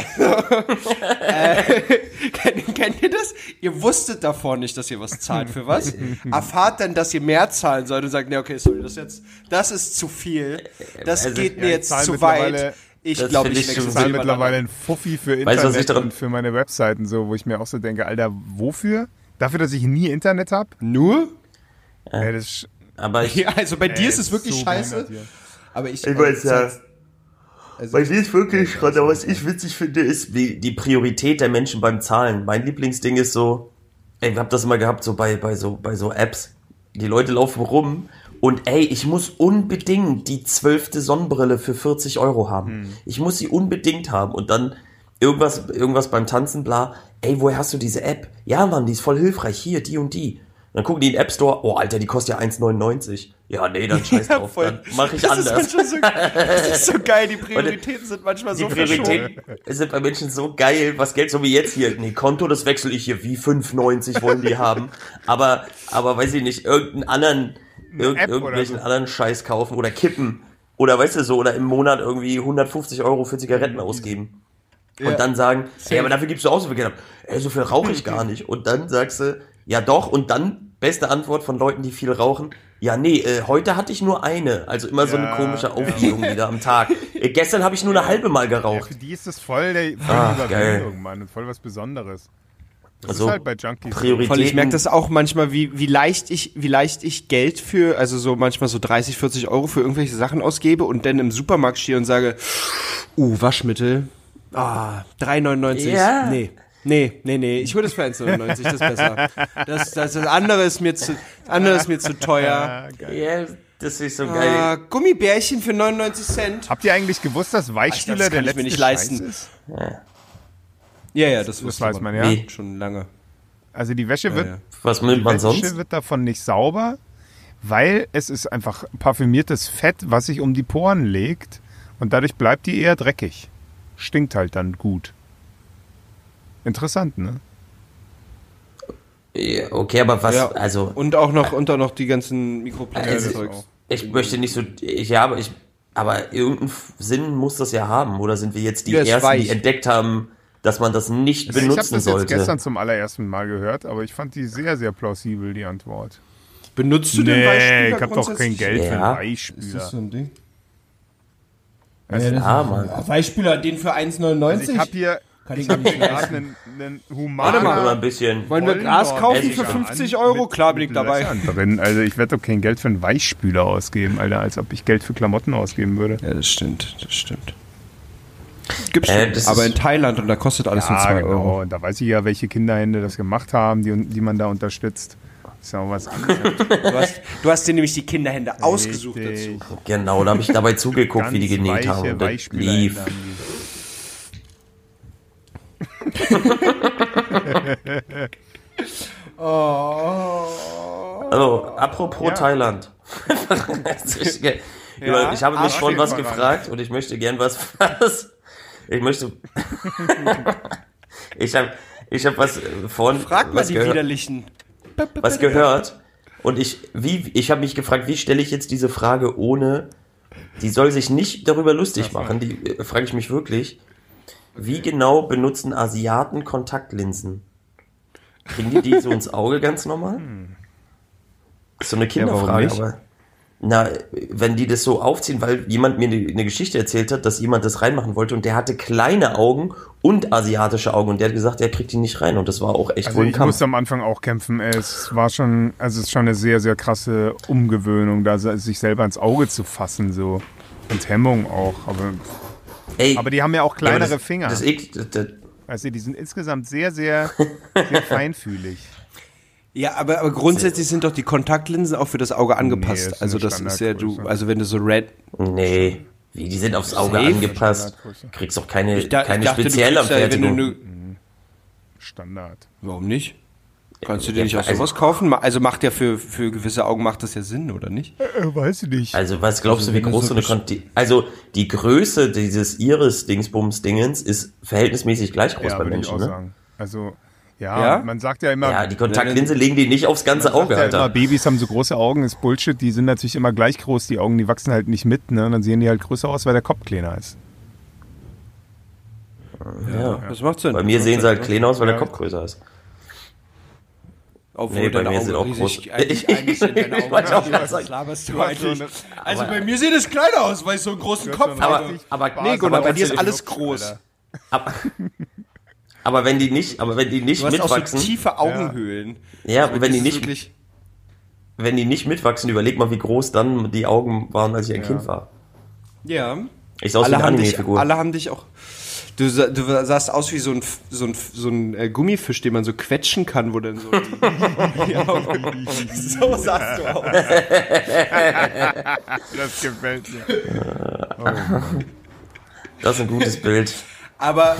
äh, kennt, kennt ihr das? Ihr wusstet davor nicht, dass ihr was zahlt für was. Erfahrt dann, dass ihr mehr zahlen sollt und sagt, nee, okay, sorry, das jetzt, das ist zu viel. Das Also, geht mir ja, jetzt zu weit. Ich glaube, ich ich zahle mittlerweile ein Fuffi für Weißt Internet daran- und für meine Webseiten so, wo ich mir auch so denke, Alter, wofür? Dafür, dass ich nie Internet habe? Nur? Ey, das ist, Aber ich, Ja, also bei dir ey, ist es wirklich so scheiße. Aber ich, Ich weiß, ja. Also, Bei mir ist wirklich gerade, was ich witzig finde, ist wie die Priorität der Menschen beim Zahlen. Mein Lieblingsding ist so, ey, ich hab das immer gehabt, so bei, bei so, bei so Apps. Die Leute laufen rum und ey, ich muss unbedingt die zwölfte Sonnenbrille für 40 Euro haben. Ich muss sie unbedingt haben und dann irgendwas, irgendwas beim Tanzen, bla. Ey, woher hast du diese App? Ja, Mann, die ist voll hilfreich. Hier, die und die. dann gucken die in den App Store, oh Alter, die kostet ja 1,99. Ja, nee, dann scheiß drauf, voll. dann mach ich das Ist anders. manchmal so, das ist so geil, die Prioritäten sind manchmal Die so. Prioritäten sind bei Menschen so geil, was Geld, so wie jetzt hier. Nee, Konto, das wechsle ich hier, wie 5,90 wollen die haben. Aber, aber weiß ich nicht, irgendeinen anderen, irg App irgendwelchen so. anderen Scheiß kaufen oder kippen. Oder weißt du so, oder im Monat irgendwie 150 Euro für Mhm. Zigaretten ausgeben. Ja. Und dann sagen, ey, aber dafür gibst du auch so viel Geld. ab. Ey, so viel rauche ich gar nicht. Und dann sagst du, ja doch, und dann, beste Antwort von Leuten, die viel rauchen, ja nee, äh, heute hatte ich nur eine. Also immer so eine Ja, komische ja. Aufregung wieder am Tag. Äh, gestern habe ich nur eine halbe Mal Ja, geraucht. für die ist das voll, der, voll die geil. Überwindung, Mann, und voll was Besonderes. Das Also, ist halt bei Junkies. so. Priorität- Voll, ich merke das auch manchmal, wie, wie leicht ich, wie leicht ich Geld für, also so manchmal so 30, 40 Euro für irgendwelche Sachen ausgebe und dann im Supermarkt stehe und sage, uh, Waschmittel, ah, 3,99. Ja. Nee. Nee, nee, nee, ich hole das für 1,99, das ist besser. Das, das, das andere ist mir zu, das andere ist mir zu teuer. Ja, geil. Ja, das ist so geil. Ah, Gummibärchen für 99 Cent. Habt ihr eigentlich gewusst, dass Weichspüler das der kann ich letzte mir nicht Scheiß leisten. ist? Ja, ja, das, Das wusste weiß man, ja. Wie? Schon lange. Also die Wäsche wird, ja. Was nimmt man Wäsche sonst? wird davon nicht sauber, weil es ist einfach parfümiertes Fett, was sich um die Poren legt und dadurch bleibt die eher dreckig. Stinkt halt dann gut. Interessant, ne? Ja, Okay, aber was, Ja. also, Und auch noch, und auch noch die ganzen Ja, Mikroplastik-Zeugs. das auch. ich möchte nicht so, ich, ja, aber ich, aber irgendeinen Sinn muss das ja haben, oder sind wir jetzt die Ja, Ersten, die entdeckt haben, dass man das nicht ich habe benutzen das sollte? jetzt gestern zum allerersten Mal gehört, aber ich fand die sehr, sehr plausibel, die Antwort. Benutzt du den Nee, Weichspüler ich habe doch kein? Geld für Ja. einen Ist das Weichspüler. so ein Ding? Also, ja, Mann. Weichspüler, den für 1,99? ich habe hier, Kann ich nicht gerade einen, einen Warte humanen mal. Immer ein bisschen. Wollen wir Gras kaufen für an 50 Euro? Klar bin ich dabei. Drin. Also ich werde doch kein Geld für einen Weichspüler ausgeben, Alter, als ob ich Geld für Klamotten ausgeben würde. Ja, das stimmt, das stimmt. Gibt's Äh, schon, das aber in Thailand und da kostet alles nur Ah, 2 genau. Euro. Und da weiß ich ja, welche Kinderhände das gemacht haben, die, die man da unterstützt. Ist ja auch was anderes. Du hast, du hast dir nämlich die Kinderhände ausgesucht Richtig. dazu. Genau, da habe ich dabei zugeguckt, wie die Ganz genäht weiche haben. Und das lief. die. Also, apropos Ja. Thailand. ich, Ja, ich habe mich schon was voran. gefragt und ich möchte gern was. was ich möchte. ich habe ich hab was äh, vorhin Frag mal was, die gehört, widerlichen. Was gehört und ich wie ich habe mich gefragt, wie stelle ich jetzt diese Frage ohne die soll sich nicht darüber lustig machen, die äh, frage ich mich wirklich. Wie genau benutzen Asiaten Kontaktlinsen? Kriegen die die so ins Auge ganz normal? Ist so eine Kinderfrage, nicht? aber. Na, wenn die das so aufziehen, weil jemand mir eine eine Geschichte erzählt hat, dass jemand das reinmachen wollte und der hatte kleine Augen und asiatische Augen und der hat gesagt, er kriegt die nicht rein und das war auch echt Also wohl ein ich Kampf. musste am Anfang auch kämpfen. Es war schon, also es ist schon eine sehr, sehr krasse Umgewöhnung, da sich selber ins Auge zu fassen, so. Und Hemmung auch. Aber, Ey, aber die haben ja auch ja, kleinere das, Finger. Das, das, das, du, die sind insgesamt sehr, sehr, sehr feinfühlig. Ja, aber, aber grundsätzlich sind doch die Kontaktlinsen auch für das Auge angepasst. Nee, das also das ist ja du, also wenn du so red, nee, wie, die sind aufs Auge Safe? angepasst. Kriegst auch keine, Ich da- keine ich dachte, spezielle kriegst ja, Anfertigung. ne- Standard. Warum nicht? Kannst du dir nicht auch also- sowas kaufen? Also macht ja für, für gewisse Augen macht das ja Sinn, oder nicht? Äh, weiß ich nicht. Also was glaubst du, wie groß so eine Konti Also die Größe dieses Iris-Dingsbums-Dingens ist verhältnismäßig gleich groß ja, bei würde ich auch Menschen, ne? sagen. Also, ja, Ja? man sagt ja immer, Ja, die Kontaktlinse legen die nicht aufs ganze man Auge, sagt ja immer, Alter. Babys haben so große Augen, ist Bullshit. Die sind natürlich immer gleich groß, die Augen, die wachsen halt nicht mit, ne? Und dann sehen die halt größer aus, weil der Kopf kleiner ist. Ja. Das macht Sinn. Bei mir sehen sie halt Sinn, klein aus, weil der Ja. Kopf größer ist. Obwohl Nee, bei deine mir Augen sind auch groß. Eigentlich, eigentlich sind deine Augen wollte auch Was laberst du eigentlich? Also Aber- bei mir sieht es klein aus, weil ich so einen großen Kopf habe. Aber, aber, Nee, Gunnar, aber, bei dir ist alles groß. Aber, aber wenn die nicht, aber wenn die nicht Du hast auch so mitwachsen, tiefe Augenhöhlen. ja, Also und wenn die nicht, wirklich- wenn die nicht mitwachsen, überleg mal, wie groß dann die Augen waren, als ich ein Ja. Kind war. Ja. Ich sah aus wie Alle eine haben, dich, Anime-Figur. alle haben dich auch. Du, du sahst aus wie so ein, so ein, so ein äh, Gummifisch, den man so quetschen kann, wo dann so. Die, Augen, so sahst du aus. Das gefällt mir. Das ist ein gutes Bild. Aber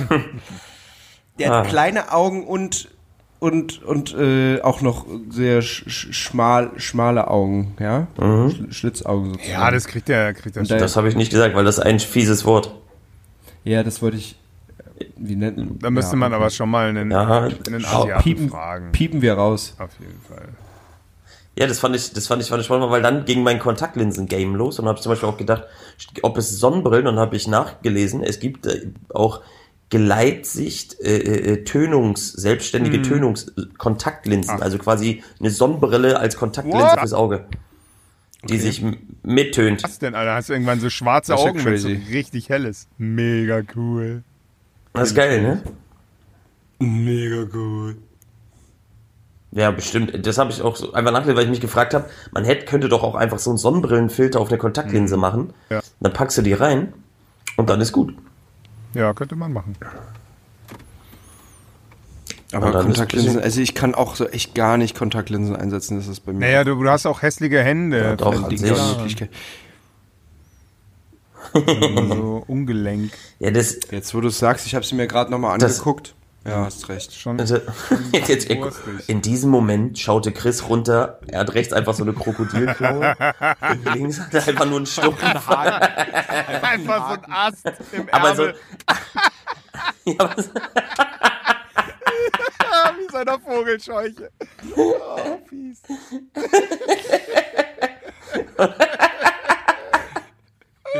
der hat Ah. kleine Augen und und und äh, auch noch sehr sch sch schmal schmale Augen, ja, Schl Schlitzaugen sozusagen. Ja, das kriegt er, kriegt er Das habe ich nicht gesagt, weil das ist ein fieses Wort. ja, das wollte ich. Wie nennt? Da müsste ja, man okay. aber schon mal einen, Ja, einen Asiaten piepen, fragen. piepen wir raus. Auf jeden Fall. Ja, das fand ich, das fand ich, fand ich spannend, weil dann ging mein Kontaktlinsen-Game los und habe ich zum Beispiel auch gedacht, ob es Sonnenbrillen, und habe ich nachgelesen, es gibt äh, auch Geleitsicht, äh, äh, Tönungs, selbstständige Tönungskontaktlinsen, also quasi eine Sonnenbrille als Kontaktlinse What? fürs Auge, die sich m- mittönt. Was denn, Alter? Hast du irgendwann so schwarze Das Augen, wenn so richtig hell ist? Mega cool. Das ist geil, ne? Mega gut. Ja, bestimmt. Das habe ich auch so einfach nachgelesen, weil ich mich gefragt habe, man hätte, könnte doch auch einfach so einen Sonnenbrillenfilter auf eine Kontaktlinse machen. Ja. Dann packst du die rein und dann ist gut. Ja, könnte man machen. Aber Kontaktlinsen, also ich kann auch so echt gar nicht Kontaktlinsen einsetzen, das ist bei mir. Naja, du, du hast auch hässliche Hände. Ja, doch, ja, Möglichkeit. so ungelenk. Ja, das, Jetzt, wo du es sagst, ich habe sie mir gerade nochmal Das- angeguckt. Ja, hast recht. Schon Also, jetzt, jetzt, in diesem Moment schaute Chris runter. Er hat rechts einfach so eine Krokodilklaue. links hat er einfach nur einen Stumpf. einfach so ein Ast im Aber so, Ärmel. ja, was, wie so einer Vogelscheuche. Oh, fies.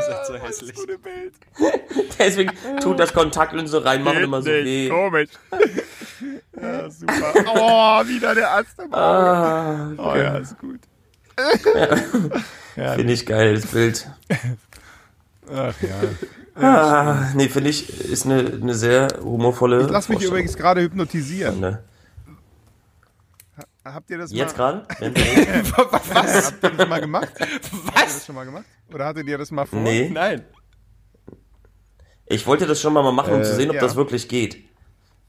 Seid so hässlich. Gute Bild. deswegen tut das Kontaktlinse reinmachen immer so weh. Komisch. Ja, super. Oh, wieder der Ast im Auge. Ah, Oh ja, ist gut. ja, finde ich geil, das Bild. ach ja. Ah, nee, finde ich, ist eine, eine sehr humorvolle. Ich lass mich übrigens gerade hypnotisieren. Ne? Habt ihr das Jetzt mal, gerade? Reden? habt ihr das mal gemacht? Was? Habt ihr das schon mal gemacht? Oder hattet ihr das mal vor? Nee. Nein. Ich wollte das schon mal machen, um zu sehen, ob ja. das wirklich geht.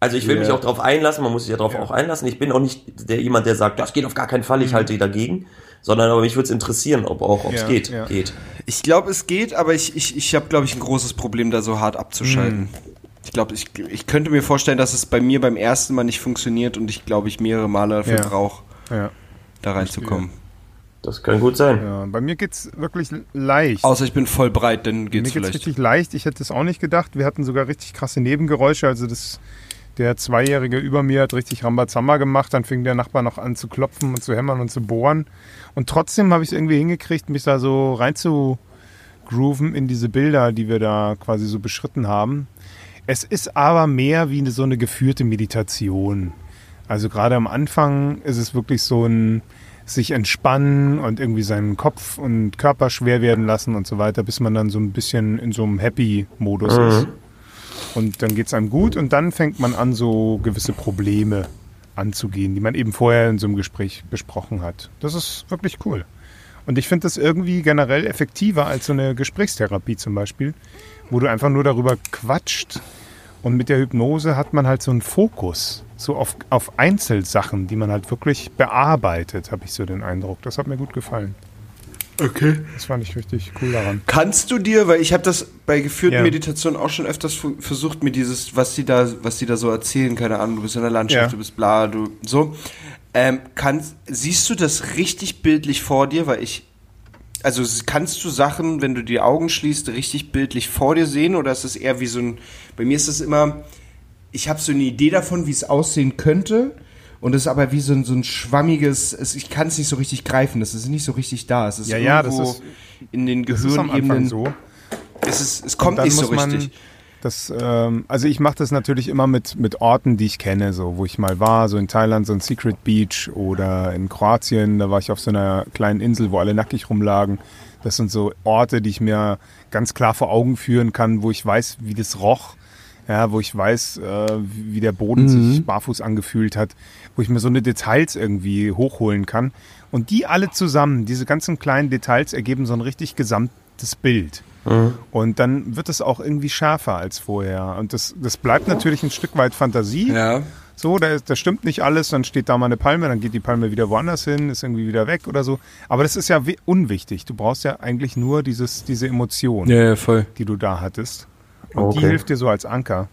Also ich will Ja. mich auch darauf einlassen, man muss sich ja darauf auch einlassen. Ich bin auch nicht der jemand, der sagt, das geht auf gar keinen Fall, ich halte dagegen. Sondern aber mich würde es interessieren, ob auch, ob es Ja, geht. ja. Geht. Ich glaube, es geht, aber ich, ich, ich habe, glaube ich, ein großes Problem, da so hart abzuschalten. Ich glaube, ich, ich könnte mir vorstellen, dass es bei mir beim ersten Mal nicht funktioniert und ich glaube, ich mehrere Male dafür Ja. brauche, Ja. da reinzukommen. Das kann gut sein. ja. Bei mir geht's wirklich leicht. Außer ich bin voll breit, dann Mir geht's geht's vielleicht. richtig leicht. Ich hätte es auch nicht gedacht. Wir hatten sogar richtig krasse Nebengeräusche. Also das, der Zweijährige über mir hat richtig Rambazamba gemacht. Dann fing der Nachbar noch an zu klopfen und zu hämmern und zu bohren. Und trotzdem habe ich es irgendwie hingekriegt, mich da so rein zu grooven in diese Bilder, die wir da quasi so beschritten haben. Es ist aber mehr wie eine, so eine geführte Meditation. Also gerade am Anfang ist es wirklich so ein sich entspannen und irgendwie seinen Kopf und Körper schwer werden lassen und so weiter, bis man dann so ein bisschen in so einem Happy-Modus ist. Und dann geht es einem gut und dann fängt man an, so gewisse Probleme anzugehen, die man eben vorher in so einem Gespräch besprochen hat. Das ist wirklich cool. Und ich finde das irgendwie generell effektiver als so eine Gesprächstherapie zum Beispiel, wo du einfach nur darüber quatscht. Und mit der Hypnose hat man halt so einen Fokus, so auf, auf Einzelsachen, die man halt wirklich bearbeitet, habe ich so den Eindruck. Das hat mir gut gefallen. Okay. Das fand ich richtig cool daran. Kannst du dir, weil ich habe das bei geführten Ja. Meditationen auch schon öfters versucht, mir dieses, was die da, was die da so erzählen, keine Ahnung, du bist in der Landschaft, Ja. du bist bla, du so. Ähm, kannst, siehst du das richtig bildlich vor dir? Weil ich, also kannst du Sachen, wenn du die Augen schließt, richtig bildlich vor dir sehen oder ist es eher wie so ein, bei mir ist es immer, ich habe so eine Idee davon, wie es aussehen könnte. Und es ist aber wie so ein, so ein schwammiges, es, ich kann es nicht so richtig greifen, das ist nicht so richtig da. Es ist Ja, ja, das irgendwo ist- in den Gehirnebenen. so. Es, ist, es kommt nicht so muss man- richtig. Das, ähm, also ich mache das natürlich immer mit, mit Orten, die ich kenne, so wo ich mal war, so in Thailand, so ein Secret Beach oder in Kroatien, da war ich auf so einer kleinen Insel, wo alle nackig rumlagen. Das sind so Orte, die ich mir ganz klar vor Augen führen kann, wo ich weiß, wie das roch, ja, wo ich weiß, äh, wie der Boden Mhm. sich barfuß angefühlt hat, wo ich mir so eine Details irgendwie hochholen kann. Und die alle zusammen, diese ganzen kleinen Details ergeben so ein richtig gesamtes Bild. Und dann wird es auch irgendwie schärfer als vorher. Und das, das bleibt natürlich ein Stück weit Fantasie. Ja. So, da, da stimmt nicht alles, dann steht da mal eine Palme, dann geht die Palme wieder woanders hin, ist irgendwie wieder weg oder so. Aber das ist ja wi- unwichtig. Du brauchst ja eigentlich nur dieses, diese Emotion, Ja, ja, voll. die du da hattest. Und Okay. die hilft dir so als Anker.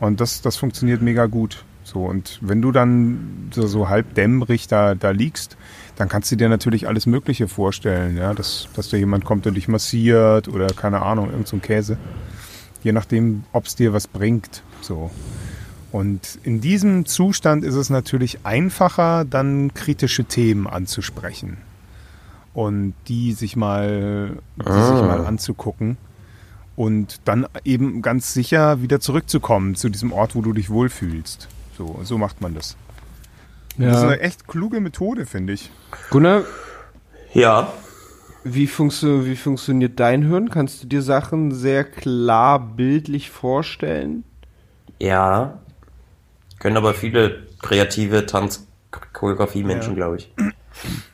Und das, das funktioniert mega gut. So, und wenn du dann so, so halb dämmerig da, da liegst, dann kannst du dir natürlich alles Mögliche vorstellen, ja, dass, dass da jemand kommt und dich massiert oder keine Ahnung, irgend so ein Käse. Je nachdem, ob es dir was bringt. So. Und in diesem Zustand ist es natürlich einfacher, dann kritische Themen anzusprechen. Und die sich mal, die sich mal anzugucken. Und dann eben ganz sicher wieder zurückzukommen zu diesem Ort, wo du dich wohlfühlst. So, so macht man das. Das ist Ja. eine echt kluge Methode, finde ich. Gunnar, Ja, wie, funktio wie funktioniert dein Hirn? Kannst du dir Sachen sehr klar bildlich vorstellen? ja. Können aber viele kreative Tanz-Choreografie-Menschen, Ja. glaube ich.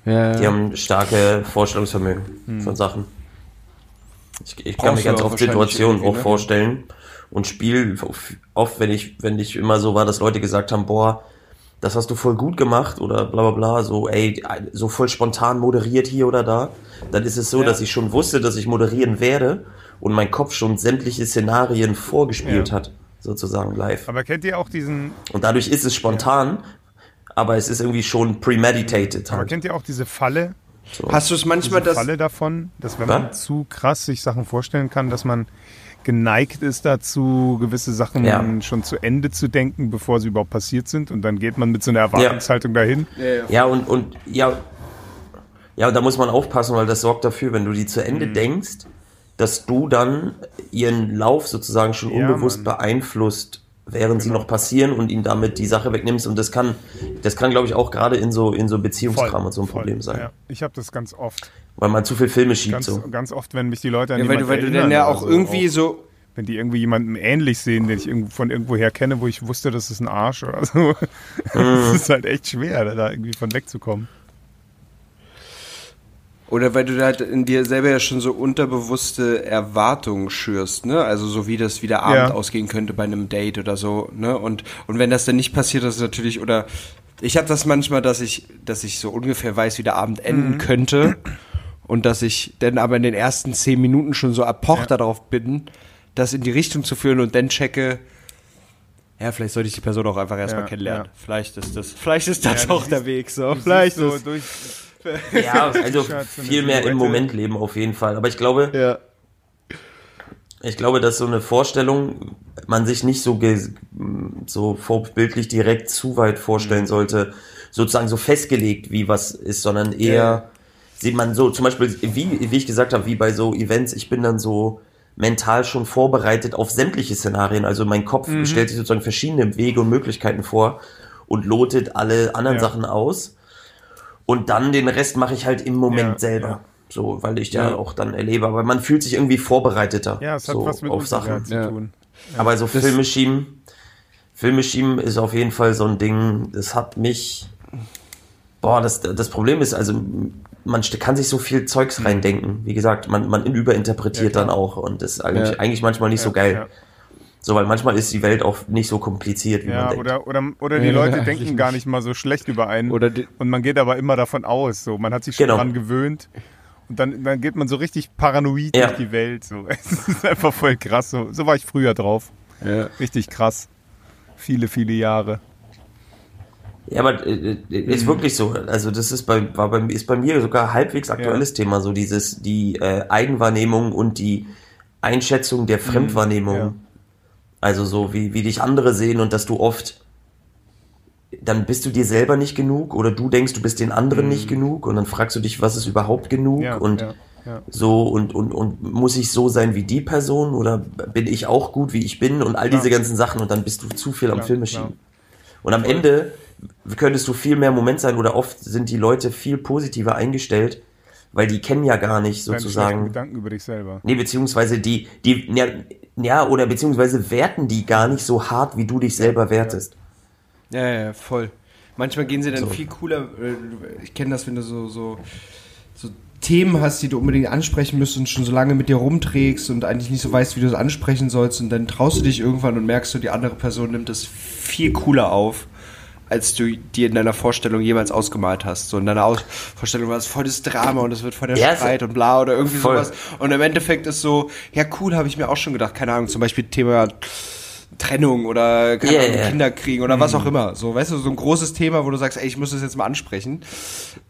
Ja. Die haben starke Vorstellungsvermögen von Sachen. Ich, ich kann du ganz oft Situationen auch ne? vorstellen und spiele oft, wenn ich, wenn ich immer so war, dass Leute gesagt haben, boah, das hast du voll gut gemacht oder bla bla bla, so ey, so voll spontan moderiert hier oder da, dann ist es so, dass ich schon wusste, dass ich moderieren werde und mein Kopf schon sämtliche Szenarien vorgespielt Ja. hat, sozusagen live. Aber kennt ihr auch diesen, Und dadurch ist es spontan, aber es ist irgendwie schon premeditated aber halt. kennt ihr auch diese Falle, So. Hast du es manchmal, diese dass Falle davon, dass wenn Was? man zu krass sich Sachen vorstellen kann, dass man geneigt ist dazu, gewisse Sachen Ja. schon zu Ende zu denken, bevor sie überhaupt passiert sind. Und dann geht man mit so einer Erwartungshaltung dahin. Ja, und, und ja, ja, da muss man aufpassen, weil das sorgt dafür, wenn du die zu Mhm. Ende denkst, dass du dann ihren Lauf sozusagen schon Ja, unbewusst Mann. beeinflusst, während sie Genau. noch passieren und ihm damit die Sache wegnimmst. Und das kann, das kann, glaube ich, auch gerade in so, in so Beziehungskram und so ein voll. Problem sein. Ja, ich habe das ganz oft. Weil man zu viel Filme schiebt Ganz, so. ganz oft, wenn mich die Leute an ja, weil, du, weil du dann ja auch so, irgendwie auch, so. wenn die irgendwie jemanden ähnlich sehen, den ich irgendwo von irgendwoher kenne, wo ich wusste, das ist ein Arsch oder so. Es ist halt echt schwer, da irgendwie von wegzukommen. Oder weil du halt in dir selber ja schon so unterbewusste Erwartungen schürst, ne? Also so wie das wie der Abend Ja. ausgehen könnte bei einem Date oder so, ne? Und und wenn das dann nicht passiert, das ist natürlich oder ich habe das manchmal, dass ich dass ich so ungefähr weiß, wie der Abend enden Mhm. könnte und dass ich dann aber in den ersten zehn Minuten schon so erpocht darauf bin, das in die Richtung zu führen und dann checke. Ja, vielleicht sollte ich die Person auch einfach erstmal Ja, kennenlernen. ja. Vielleicht ist das, vielleicht ist das Ja, auch der Weg so. Du Vielleicht so ist, durch, Ja, also viel mehr im. Moment leben auf jeden Fall. Aber ich glaube, ja. Ich glaube, dass so eine Vorstellung man sich nicht so, so vorbildlich direkt zu weit Mhm. vorstellen sollte, sozusagen so festgelegt, wie was ist, sondern eher Ja. Sieht man so, zum Beispiel, wie, wie ich gesagt habe, wie bei so Events, ich bin dann so mental schon vorbereitet auf sämtliche Szenarien. Also mein Kopf Mhm. stellt sich sozusagen verschiedene Wege und Möglichkeiten vor und lotet alle anderen Ja. Sachen aus. Und dann den Rest mache ich halt im Moment Ja, selber. ja. So, weil ich ja Ja. auch dann erlebe. Aber man fühlt sich irgendwie vorbereiteter. ja, es hat so was mit auf Sachen. Zu Ja. tun. Aber so Filme schieben, Filme schieben ist auf jeden Fall so ein Ding, das hat mich, boah, das, das Problem ist, also man kann sich so viel Zeugs reindenken. Wie gesagt, man, man überinterpretiert Ja, dann auch und das ist eigentlich, Ja. eigentlich manchmal nicht so geil. Ja. So, weil manchmal ist die Welt auch nicht so kompliziert, wie man Ja, denkt. oder, oder, oder die Ja, Leute eigentlich denken gar nicht mal so schlecht über einen. Oder die- und man geht aber immer davon aus. So. Man hat sich schon Genau. dran gewöhnt. Und dann, dann geht man so richtig paranoid Ja. durch die Welt. So. Es ist einfach voll krass. So, so war ich früher drauf. Ja. Richtig krass. Viele, viele Jahre. Ja, aber äh, äh, ist wirklich so. Also das ist bei, war bei, ist bei mir sogar halbwegs aktuelles Thema, so dieses, die äh, Eigenwahrnehmung und die Einschätzung der Fremdwahrnehmung. ja. Also so, wie, wie dich andere sehen und dass du oft, dann bist du dir selber nicht genug oder du denkst, du bist den anderen nicht genug und dann fragst du dich, was ist überhaupt genug Ja, und ja. Ja. So und, und, und muss ich so sein wie die Person oder bin ich auch gut, wie ich bin und all diese ganzen Sachen und dann bist du zu viel am Filme schieben. Und am Ende könntest du viel mehr Moment sein oder oft sind die Leute viel positiver eingestellt, weil die kennen ja gar nicht sozusagen. Gedanken über dich selber. Nee, beziehungsweise die, die, ja, ja, oder beziehungsweise werten die gar nicht so hart, wie du dich selber wertest. Ja, ja, voll. Manchmal gehen sie dann So. viel cooler. äh, Ich kenne das, wenn du so, so, so Themen hast, die du unbedingt ansprechen müsst und schon so lange mit dir rumträgst und eigentlich nicht so weißt, wie du es ansprechen sollst. Und dann traust du dich irgendwann und merkst du, die andere Person nimmt es viel cooler auf, als du dir in deiner Vorstellung jemals ausgemalt hast. So in deiner Aus Vorstellung war es voll das Drama und es wird voll der Ja, Streit und bla oder irgendwie Voll. sowas. Und im Endeffekt ist so, ja cool, habe ich mir auch schon gedacht. Keine Ahnung, zum Beispiel Thema Trennung oder keine Ja, Ahnung, ja. Kinder kriegen oder was auch immer. So, weißt du, so ein großes Thema, wo du sagst, ey, ich muss das jetzt mal ansprechen.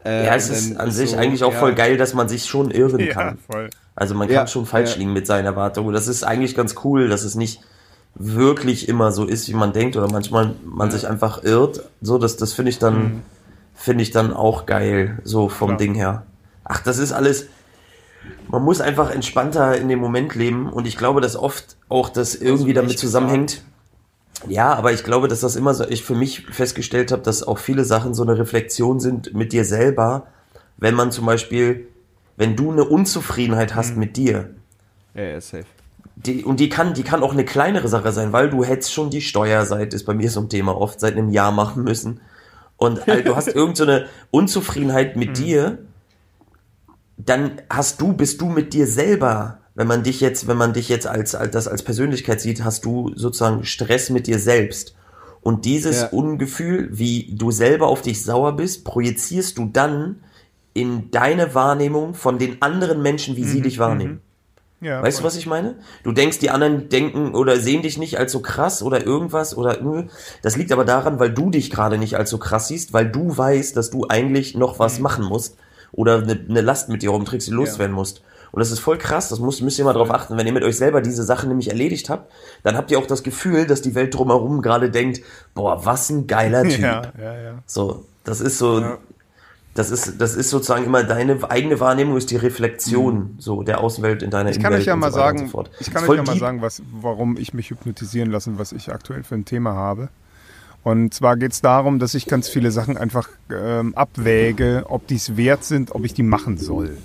Äh, Ja, es und ist an sich so, eigentlich auch ja. voll geil, dass man sich schon irren Ja, kann. voll. Also man kann Ja, schon falsch ja. liegen mit seinen Erwartungen. Das ist eigentlich ganz cool, dass es nicht wirklich immer so ist, wie man denkt, oder manchmal man sich einfach irrt. So, das, das finde ich dann, finde ich dann auch geil, so vom Klar. Ding her. Ach, das ist alles. Man muss einfach entspannter in dem Moment leben und ich glaube, dass oft auch das irgendwie nicht damit zusammenhängt. Ja, aber ich glaube, dass das immer so, ich für mich festgestellt habe, dass auch viele Sachen so eine Reflexion sind mit dir selber, wenn man zum Beispiel, wenn du eine Unzufriedenheit hast mit dir, Ja, ja, safe. Die, und die kann, die kann auch eine kleinere Sache sein, weil du hättest schon die Steuerseite, ist bei mir so ein Thema, oft seit einem Jahr machen müssen. Und halt, du hast irgend so eine Unzufriedenheit mit dir, dann hast du, bist du mit dir selber, wenn man dich jetzt, wenn man dich jetzt als, als das als Persönlichkeit sieht, hast du sozusagen Stress mit dir selbst. Und dieses Ja. Ungefühl, wie du selber auf dich sauer bist, projizierst du dann in deine Wahrnehmung von den anderen Menschen, wie sie dich wahrnehmen. Ja, Weißt du, voll. was ich meine? Du denkst, die anderen denken oder sehen dich nicht als so krass oder irgendwas oder. Das liegt aber daran, weil du dich gerade nicht als so krass siehst, weil du weißt, dass du eigentlich noch was machen musst oder eine, eine Last mit dir rumträgst, die loswerden musst. Und das ist voll krass, das müsst, müsst ihr mal drauf achten. Wenn ihr mit euch selber diese Sachen nämlich erledigt habt, dann habt ihr auch das Gefühl, dass die Welt drumherum gerade denkt, boah, was ein geiler Typ. Ja, ja, ja. So, das ist so, das ist, das ist sozusagen immer deine eigene Wahrnehmung ist die Reflexion so der Außenwelt in deiner Ich kann Innenwelt euch ja mal so sagen, so fort. ich kann euch ja mal sagen, was, warum ich mich hypnotisieren lasse, was ich aktuell für ein Thema habe. Und zwar geht es darum, dass ich ganz viele Sachen einfach ähm, abwäge, ob die es wert sind, ob ich die machen soll.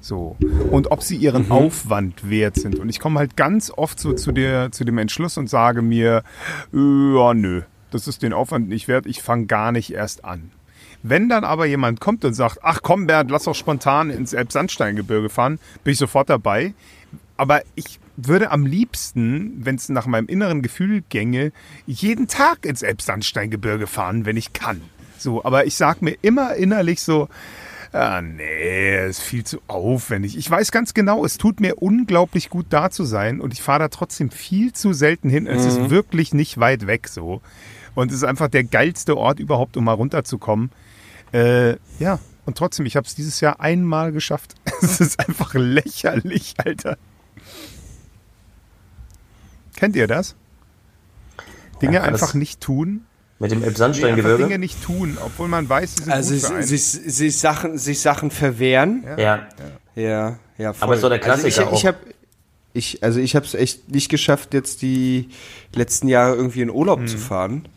So. Und ob sie ihren Mhm. Aufwand wert sind. Und ich komme halt ganz oft so zu, der, zu dem Entschluss und sage mir, äh, ja, nö, das ist den Aufwand nicht wert, ich fange gar nicht erst an. Wenn dann aber jemand kommt und sagt, ach komm Bernd, lass doch spontan ins Elbsandsteingebirge fahren, bin ich sofort dabei. Aber ich würde am liebsten, wenn es nach meinem inneren Gefühl gänge, jeden Tag ins Elbsandsteingebirge fahren, wenn ich kann. So, aber ich sag mir immer innerlich so, ah, nee, ist viel zu aufwendig. Ich weiß ganz genau, es tut mir unglaublich gut da zu sein und ich fahre da trotzdem viel zu selten hin. Es ist wirklich nicht weit weg so. Und es ist einfach der geilste Ort überhaupt, um mal runterzukommen. Äh, ja, und trotzdem, ich habe es dieses Jahr einmal geschafft. Es ist einfach lächerlich, Alter. Kennt ihr das? Dinge Ja, einfach nicht tun? Mit dem Nee, Elbsandsteingebirge? Dinge nicht tun, obwohl man weiß, sie sind Also gut für einen. sich, sich, sich, Sachen, sich Sachen verwehren. ja. Ja, ja, voll. Aber doch der Klassiker also ich, ich auch. hab, ich, also ich habe es echt nicht geschafft, jetzt die letzten Jahre irgendwie in Urlaub Hm. zu fahren,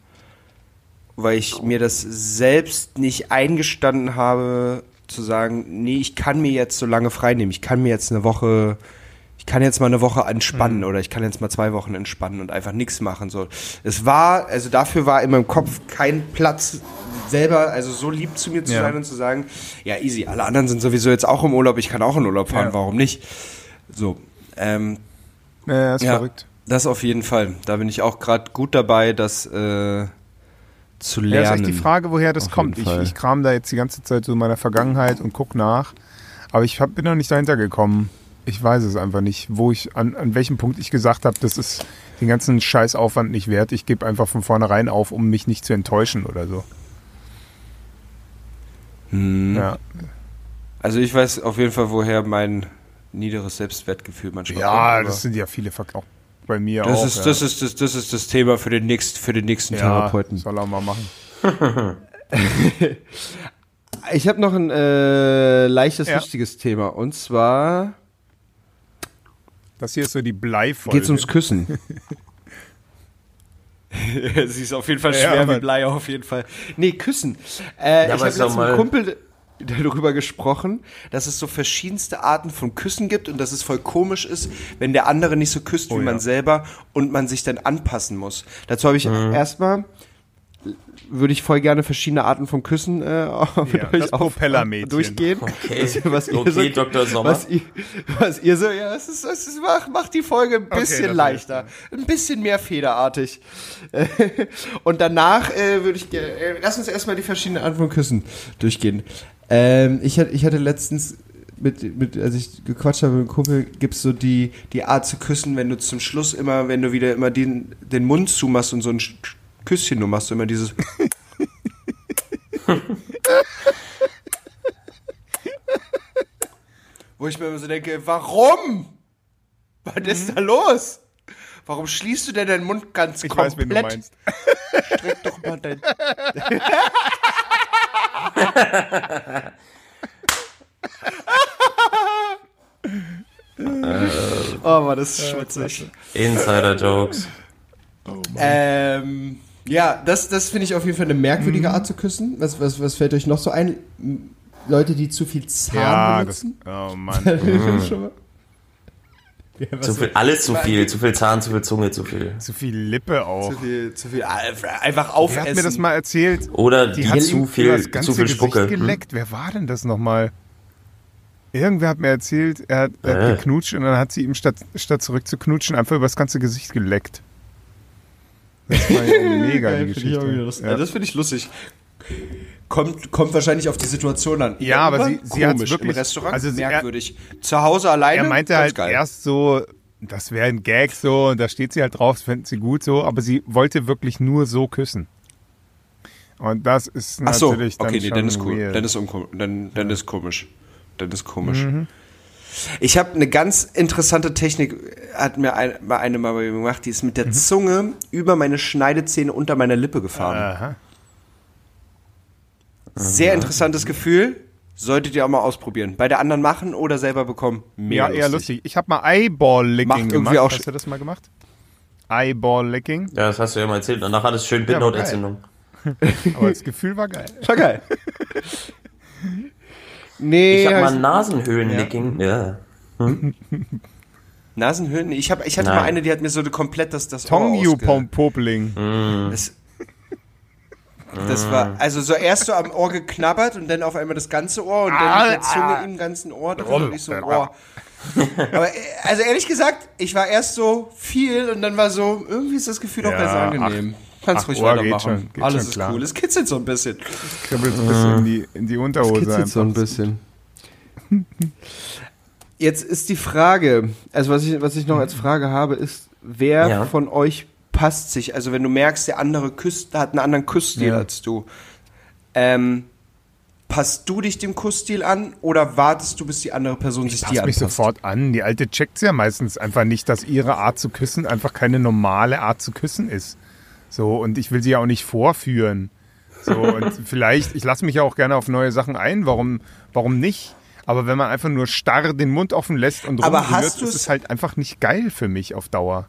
weil ich mir das selbst nicht eingestanden habe, zu sagen, nee, ich kann mir jetzt so lange frei nehmen. Ich kann mir jetzt eine Woche, ich kann jetzt mal eine Woche entspannen oder ich kann jetzt mal zwei Wochen entspannen und einfach nichts machen. So, es war, also dafür war in meinem Kopf kein Platz selber, also so lieb zu mir zu Ja. sein und zu sagen, ja easy, alle anderen sind sowieso jetzt auch im Urlaub, ich kann auch in Urlaub fahren, Ja. warum nicht? So, ähm, ja, ist ja, verrückt. das auf jeden Fall. Da bin ich auch gerade gut dabei, das äh, zu lernen. Ja, ist echt die Frage, woher das Auf kommt. Ich, ich kram da jetzt die ganze Zeit so in meiner Vergangenheit und guck nach. Aber ich hab, bin noch nicht dahinter gekommen. Ich weiß es einfach nicht, wo ich, an, an welchem Punkt ich gesagt habe, das ist den ganzen Scheißaufwand nicht wert. Ich gebe einfach von vornherein auf, um mich nicht zu enttäuschen oder so. Hm. Ja, Also ich weiß auf jeden Fall, woher mein niederes Selbstwertgefühl manchmal ja kommt. aber das sind ja viele Fak auch bei mir das auch. ist, ja. das, ist, das, das ist das Thema für den, nächst, für den nächsten ja, Therapeuten. soll er mal machen. Ich habe noch ein äh, leichtes, Ja. lustiges Thema. Und zwar Das hier ist so die Bleifolge. geht's ums Küssen. Sie ist auf jeden Fall Ja, schwer aber- wie Blei, auf jeden Fall. Nee, Küssen. Äh, Ja, ich habe einem mal- Kumpel darüber gesprochen, dass es so verschiedenste Arten von Küssen gibt und dass es voll komisch ist, wenn der andere nicht so küsst wie Oh ja. man selber und man sich dann anpassen muss. Dazu habe ich Mhm. erstmal würde ich voll gerne verschiedene Arten von Küssen äh, mit Ja, das Propellermädchen. durchgehen. Okay, Was ihr okay so- Dr. Sommer. Was ihr, was ihr so, ja, es ist, es ist, macht, macht die Folge ein bisschen das leichter, ein bisschen mehr federartig. Und danach äh, würde ich gerne, äh, lass uns erstmal die verschiedenen Arten von Küssen durchgehen. Ähm, ich, hatte, ich hatte letztens, mit, mit, als ich gequatscht habe mit einem Kumpel, gibt's so die, die Art zu küssen, wenn du zum Schluss immer, wenn du wieder immer den, den Mund zumachst und so ein Sch- Küsschen nur machst, du immer dieses. Wo ich mir immer so denke, warum? Was ist da los? Warum schließt du denn deinen Mund ganz Ich weiß, komplett? wen du meinst. Streck doch mal dein. oh, war das schmutzig. Insider-Jokes. Ähm, ja, das, das finde ich auf jeden Fall eine merkwürdige Mhm. Art zu küssen. Was, was, was fällt euch noch so ein? Leute, die zu viel Zahn Ja, das, benutzen? oh Mann. Schon mal? Ja, Zu viel, alles zu viel, zu viel Zahn, zu viel Zunge, zu viel. Zu viel Lippe auch. Zu viel, zu viel, einfach Wer aufessen. hat mir das mal erzählt? Oder Die dir hat zu viel, über das ganze zu viel Gesicht Spucke. Hm? geleckt. Wer war denn das nochmal? Irgendwer hat mir erzählt, er hat, er hat Äh. geknutscht und dann hat sie ihm statt, statt zurück zu knutschen einfach über das ganze Gesicht geleckt. Das war ja mega die Geschichte. Ja. Das finde ich lustig. Kommt, kommt wahrscheinlich auf die Situation an. Ja, aber sie- sie Komisch. wirklich- Im Restaurant also sie- merkwürdig. Zu Hause alleine. Er meinte halt geil. erst so, das wäre ein Gag so, und da steht sie halt drauf, das fänden sie gut so, aber sie wollte wirklich nur so küssen. Und das ist Ach so, natürlich dann okay, nee, schon dann ist cool. weird. Dann ist, dann, dann ist komisch. Dann ist komisch. Mhm. Ich habe eine ganz interessante Technik, hat mir ein, eine mal mir gemacht, die ist mit der Mhm. Zunge über meine Schneidezähne unter meiner Lippe gefahren. Aha. Sehr interessantes Gefühl. Solltet ihr auch mal ausprobieren. Bei der anderen machen oder selber bekommen. Mega Ja, eher lustig. Ich habe mal Eyeball-Licking Macht irgendwie gemacht. auch Hast du das mal gemacht? Eyeball-Licking. Ja, das hast du ja mal erzählt. Danach hat es schön Bindhautentzündung. Aber das Gefühl war geil. War geil. nee, Ich habe hab mal Nasenhöhlenlicking. Ja. Nasenhöhlen. Ich, hab, ich hatte Nein. mal eine, die hat mir so komplett das, das Ohr Tongyu ausge- Popeling. Das, das war, also so erst so am Ohr geknabbert und dann auf einmal das ganze Ohr und dann mit der Zunge im ganzen Ohr drin und ich so, oh. Aber äh, also ehrlich gesagt, ich war erst so viel und dann war so, irgendwie ist das Gefühl auch Ja, ganz angenehm. Kannst ach, ruhig Ohr geht weitermachen. schon, geht Alles schon ist klar. cool. Es kitzelt so ein bisschen. Kribbelt ein bisschen in die, in die Unterhose einfach. bisschen. Jetzt ist die Frage, also was ich, was ich noch als Frage habe, ist, wer Ja. von euch passt sich? Also wenn du merkst, der andere küsst, hat einen anderen Kussstil Ja. als du. Ähm, passt du dich dem Kussstil an oder wartest du, bis die andere Person sich Passt dir mich anpasst? sofort an. Die Alte checkt ja meistens einfach nicht, dass ihre Art zu küssen einfach keine normale Art zu küssen ist. So, und ich will sie ja auch nicht vorführen. So, und vielleicht, ich lasse mich ja auch gerne auf neue Sachen ein, warum, warum nicht? Aber wenn man einfach nur starr den Mund offen lässt und rumrührt, ist es halt einfach nicht geil für mich auf Dauer.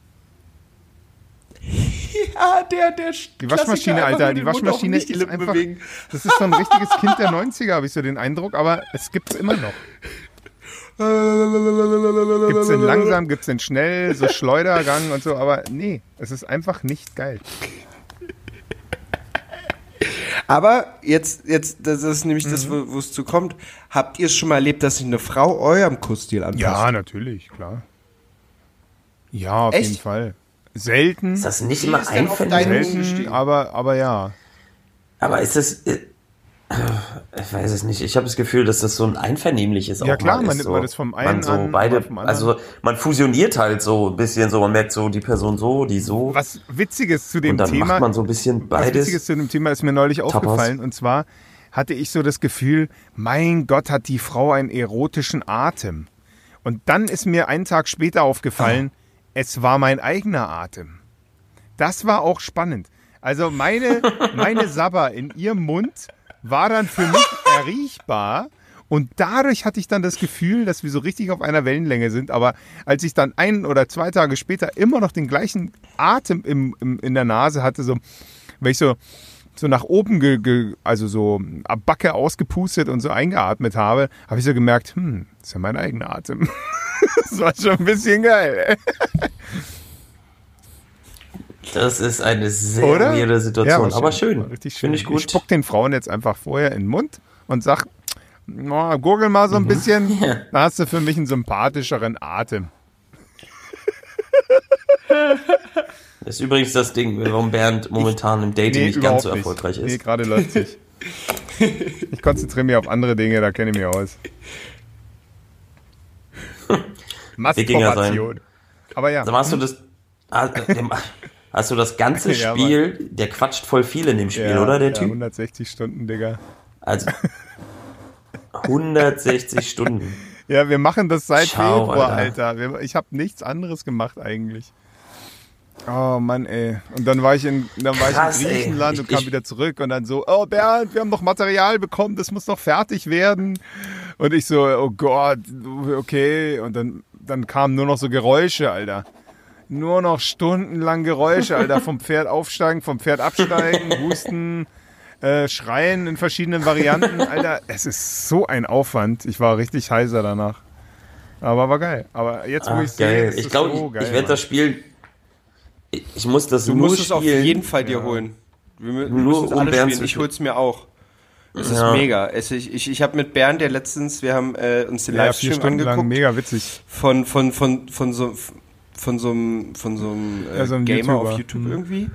Ja, der, der Die Waschmaschine, Alter, die Waschmaschine ist Lippen einfach, bewegen. das ist so ein richtiges Kind der 90er, habe ich so den Eindruck, aber es gibt's immer noch. Gibt's den langsam, gibt's den schnell, so Schleudergang und so, aber nee, es ist einfach nicht geil. Aber jetzt, jetzt, das ist nämlich das, Mhm. wo wo es zu kommt. Habt ihr es schon mal erlebt, dass sich eine Frau eurem Kussstil anpasst? Ja, natürlich, klar. Ja, auf Echt? jeden Fall. Selten, Ist das nicht immer deinen- selten, aber, aber ja. Aber ist das. äh, Ich weiß es nicht. Ich habe das Gefühl, dass das so ein einvernehmliches Ja, auch klar, mal man ist. nimmt so. mal das vom einen man so an, beide, mal vom anderen. also man fusioniert halt so ein bisschen so. Man merkt so die Person so, die so. Was Witziges zu dem und dann Thema. macht man so ein bisschen Was Witziges beides. zu dem Thema ist mir neulich Tapas. aufgefallen. Und zwar hatte ich so das Gefühl, mein Gott, hat die Frau einen erotischen Atem. Und dann ist mir einen Tag später aufgefallen, es war mein eigener Atem. Das war auch spannend. Also meine, meine Sabber in ihrem Mund war dann für mich erriechbar. Und dadurch hatte ich dann das Gefühl, dass wir so richtig auf einer Wellenlänge sind. Aber als ich dann ein oder zwei Tage später immer noch den gleichen Atem im, im, in der Nase hatte, so, wenn ich so, so nach oben, ge, ge, also so ab Backe ausgepustet und so eingeatmet habe, habe ich so gemerkt, hm, das ist ja mein eigener Atem. das war schon ein bisschen geil. Das ist eine sehr Oder? weirde Situation, war aber schön. Richtig schön. Finde ich gut. Ich spuck den Frauen jetzt einfach vorher in den Mund und sag, oh, gurgel mal so ein bisschen, Mhm. Ja. dann hast du für mich einen sympathischeren Atem. Das ist übrigens das Ding, warum Bernd momentan im Dating nicht ganz so erfolgreich Nee, ist. gerade läuft nicht. Ich konzentriere mich auf andere Dinge, da kenne ich mich aus. Wikinger sein. Masturbation. Aber ja, Sag mal, hast du das, ah, hast du das ganze Ja, Spiel, der quatscht voll viel in dem Spiel, ja, oder, der ja, Typ? 160 Stunden, Digga. Also 160 Stunden. Ja, wir machen das seit Ciao, Februar, Alter. Alter. Ich habe nichts anderes gemacht eigentlich. Oh Mann, ey. Und dann war ich in, dann war Krass, ich in ey. Griechenland Ich- und kam ich- wieder zurück und dann so, oh Bernd, wir haben noch Material bekommen, das muss noch fertig werden. Und ich so, oh Gott, okay. Und dann, dann kamen nur noch so Geräusche, Alter. Nur noch stundenlang Geräusche, Alter. Vom Pferd aufsteigen, vom Pferd absteigen, husten, äh, schreien in verschiedenen Varianten. Alter, es ist so ein Aufwand. Ich war richtig heiser danach. Aber war geil. Aber jetzt, wo Ah, ich sehe, Ich glaube, so ich, ich werde das Spiel. Ich, muss das Du nur musst es auf spielen. jeden Fall dir holen. Wir, wir Nur müssen es um alle Bernd spielen. Ich spielen. hol's mir auch. Es Ja. ist mega. Es, ich ich, ich habe mit Bernd ja letztens, wir haben äh, uns den ja, vier Livestream Stunden lang angeguckt mega witzig. von von von von so von so einem von so einem äh, Ja, so ein Gamer YouTuber. auf YouTube Mhm. irgendwie.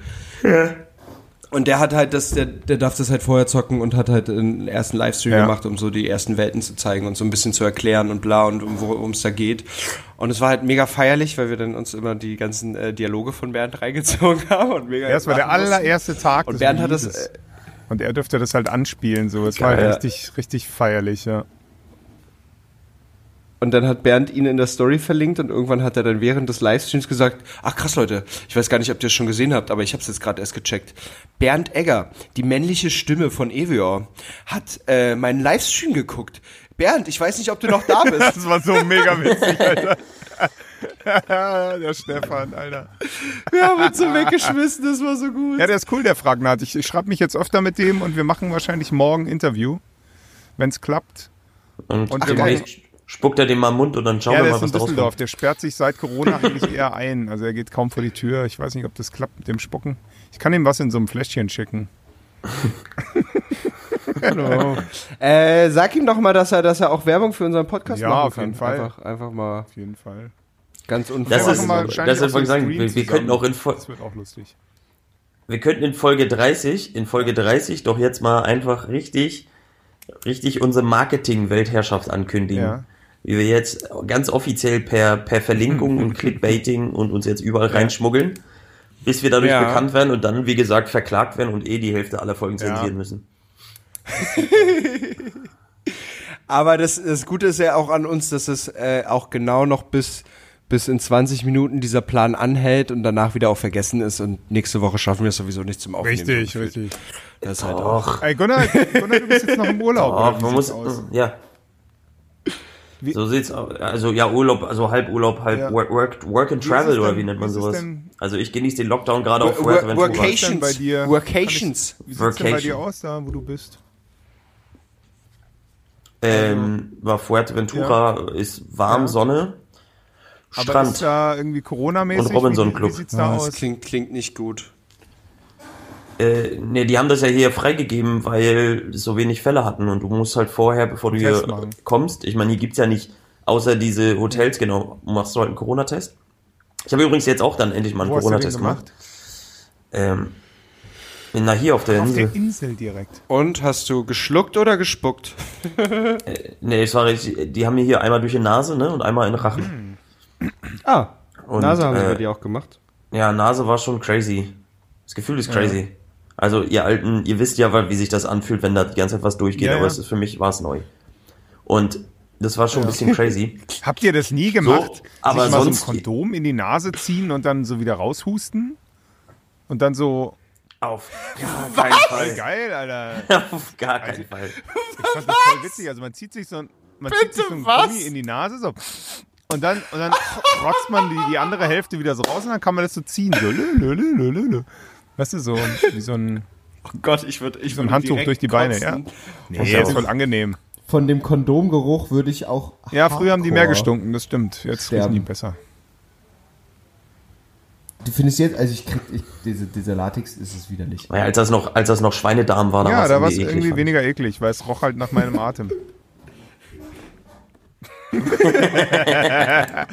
Und der hat halt das, der, der darf das halt vorher zocken und hat halt einen ersten Livestream Ja. gemacht, um so die ersten Welten zu zeigen und so ein bisschen zu erklären und bla und um worum es da geht. Und es war halt mega feierlich, weil wir dann uns immer die ganzen äh, Dialoge von Bernd reingezogen haben und mega. Ja, das war der mussten. allererste Tag Und Bernd hat das, äh, Und er dürfte das halt anspielen, so. Es war halt richtig, richtig feierlich, ja. Und dann hat Bernd ihn in der Story verlinkt und irgendwann hat er dann während des Livestreams gesagt, ach krass Leute, ich weiß gar nicht, ob ihr es schon gesehen habt, aber ich habe es jetzt gerade erst gecheckt. Bernd Egger, die männliche Stimme von Evior, hat äh, meinen Livestream geguckt. Bernd, ich weiß nicht, ob du noch da bist. Das war so mega witzig, Alter. der Stefan, Alter. Wir haben uns so weggeschmissen, das war so gut. Ja, der ist cool, der Fragnat. Ich, ich schreibe mich jetzt öfter mit dem und wir machen wahrscheinlich morgen ein Interview, wenn es klappt. Und, Und Ach, wir demnächst spuckt er den mal im Mund und dann schauen ja, wir mal, was da Düsseldorf. rauskommt. Der sperrt sich seit Corona eigentlich eher ein. Also er geht kaum vor die Tür. Ich weiß nicht, ob das klappt mit dem Spucken. Ich kann ihm was in so einem Fläschchen schicken. Äh, sag ihm doch mal, dass er, dass er auch Werbung für unseren Podcast Ja, machen auf kann. jeden Fall. Einfach, einfach mal Auf jeden Fall. ganz Das unfair. Wir ist, das ist so sagen, wir, wir könnten auch in, Fol- Das wird auch lustig. wir könnten in Folge 30, in Folge 30 doch jetzt mal einfach richtig, richtig unsere Marketing-Weltherrschaft ankündigen. Ja. Wie wir jetzt ganz offiziell per, per Verlinkung und Clickbaiting und uns jetzt überall reinschmuggeln, bis wir dadurch Ja. bekannt werden und dann, wie gesagt, verklagt werden und eh die Hälfte aller Folgen Ja. zensieren müssen. Aber das, das Gute ist ja auch an uns, dass es äh, auch genau noch bis, bis in 20 Minuten dieser Plan anhält und danach wieder auch vergessen ist und nächste Woche schaffen wir es sowieso nicht zum Aufnehmen. Richtig, richtig. Das ist halt auch. Ey, Gunnar, Gunnar, du bist jetzt noch im Urlaub. wie man muss, ja. Wie- So sieht's aus. Also ja, Urlaub, also halb Urlaub, halb Ja. work, work, work and Wie Travel es oder denn- wie nennt man wie sowas? denn- Also ich genieße den Lockdown gerade auf Work- Fuerteventura. Workation. denn bei dir? Workations. Wie sieht's denn bei Workation. dir aus, da wo du bist? Ähm, war Fuerteventura, ist warm, Ja. Sonne, Aber Strand. ist da irgendwie Corona-mäßig? Und Robinson Wie- Club. Wie sieht's da Das aus? klingt, klingt nicht gut. Äh, ne, die haben das ja hier freigegeben, weil so wenig Fälle hatten und du musst halt vorher, bevor du Test hier machen. kommst, ich meine, hier gibt's ja nicht, außer diese Hotels, genau, machst du halt einen Corona-Test. Ich habe übrigens jetzt auch dann endlich mal einen Corona-Test gemacht. Ähm, na, hier auf der Auf Insel. der Insel direkt. Und hast du geschluckt oder gespuckt? Nee, es war richtig, die haben mir hier einmal durch die Nase, ne, und einmal in den Rachen. Ah, Und, Nase haben sie äh, bei dir auch gemacht. Ja, Nase war schon crazy. Das Gefühl ist crazy. Also, ihr Alten, ihr wisst ja, wie sich das anfühlt, wenn da die ganze Zeit was durchgeht, Ja, aber ja. es ist, für mich war es neu. Und das war schon ein bisschen crazy. Habt ihr das nie gemacht? aber Sich mal sonst- so ein Kondom in die Nase ziehen und dann so wieder raushusten? Und dann so Auf gar keinen Voll Fall. geil, Alter. Auf gar keinen Fall. Ich fand das voll witzig. Also man zieht sich so ein, man zieht sich so ein was? Gummi in die Nase so. Und dann, und dann rotzt man die, die andere Hälfte wieder so raus und dann kann man das so ziehen. So, lö, lö, lö, lö, lö. Weißt du, so wie so ein, Oh Gott, ich würde ich so ein würd Handtuch durch die Beine, kotzen. ja. Nee, ist voll angenehm. Von dem Kondomgeruch würde ich auch. Ja, früher haben die mehr gestunken, das stimmt. Jetzt riechen Sterben. die besser. Du findest jetzt, also ich krieg, ich, diese, dieser Latex ist es widerlich. Ja, als das noch, als das noch Schweinedarm war, da Ja, war's da war es eklig, irgendwie fand ich. weniger eklig, weil es roch halt nach meinem Atem.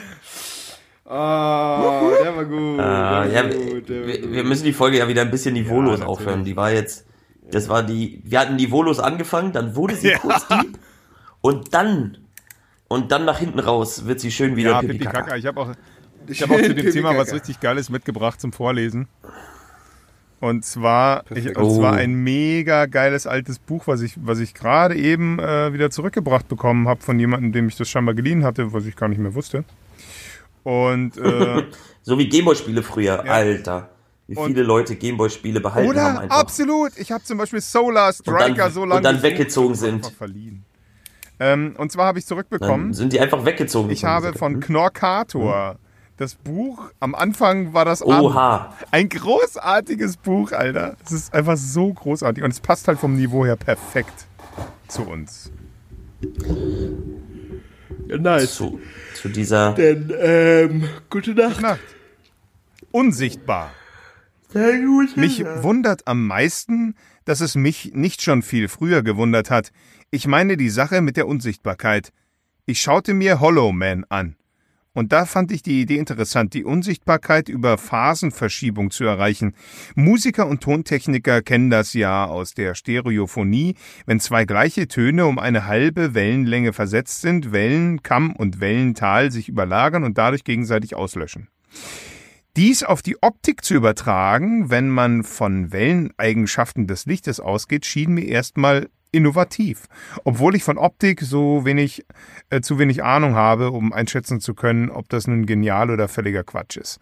Ah, der war gut. Ah, der ja, war wir, gut, der war wir gut. wir müssen die Folge ja wieder ein bisschen niveaulos Ja, aufhören. Die war jetzt, das war die, wir hatten niveaulos angefangen, dann wurde sie Ja. kurz deep und dann, und dann nach hinten raus wird sie schön wieder Ja, Pipi Pipi Kaka. Kaka. Ich habe auch, ich auch zu dem Thema was richtig Geiles mitgebracht zum Vorlesen. Und zwar, ich, und zwar ein mega geiles altes Buch, was ich, was ich gerade eben äh, wieder zurückgebracht bekommen habe von jemandem, dem ich das scheinbar geliehen hatte, was ich gar nicht mehr wusste. Und äh, So wie Gameboy-Spiele früher, Ja. Alter. Wie Und- viele Leute Gameboy-Spiele behalten haben oder einfach. absolut, ich habe zum Beispiel Solar Striker dann- so lange und dann weggezogen sind. verliehen. Ähm, und zwar habe ich zurückbekommen. Dann sind die einfach weggezogen. Ich habe von Knorkator das Buch, am Anfang war das. Oha. Ein großartiges Buch, Alter. Es ist einfach so großartig und es passt halt vom Niveau her perfekt zu uns. Ja, nice. Zu, zu dieser. Denn, ähm, gute Nacht. Nacht. Unsichtbar. Sehr gut. Mich wundert am meisten, dass es mich nicht schon viel früher gewundert hat. Ich meine die Sache mit der Unsichtbarkeit. Ich schaute mir Hollow Man an. Und da fand ich die Idee interessant, die Unsichtbarkeit über Phasenverschiebung zu erreichen. Musiker und Tontechniker kennen das ja aus der Stereophonie, wenn zwei gleiche Töne um eine halbe Wellenlänge versetzt sind, Wellenkamm und Wellental sich überlagern und dadurch gegenseitig auslöschen. Dies auf die Optik zu übertragen, wenn man von Welleneigenschaften des Lichtes ausgeht, schien mir erstmal innovativ. Obwohl ich von Optik so wenig, äh, zu wenig Ahnung habe, um einschätzen zu können, ob das nun genial oder völliger Quatsch ist.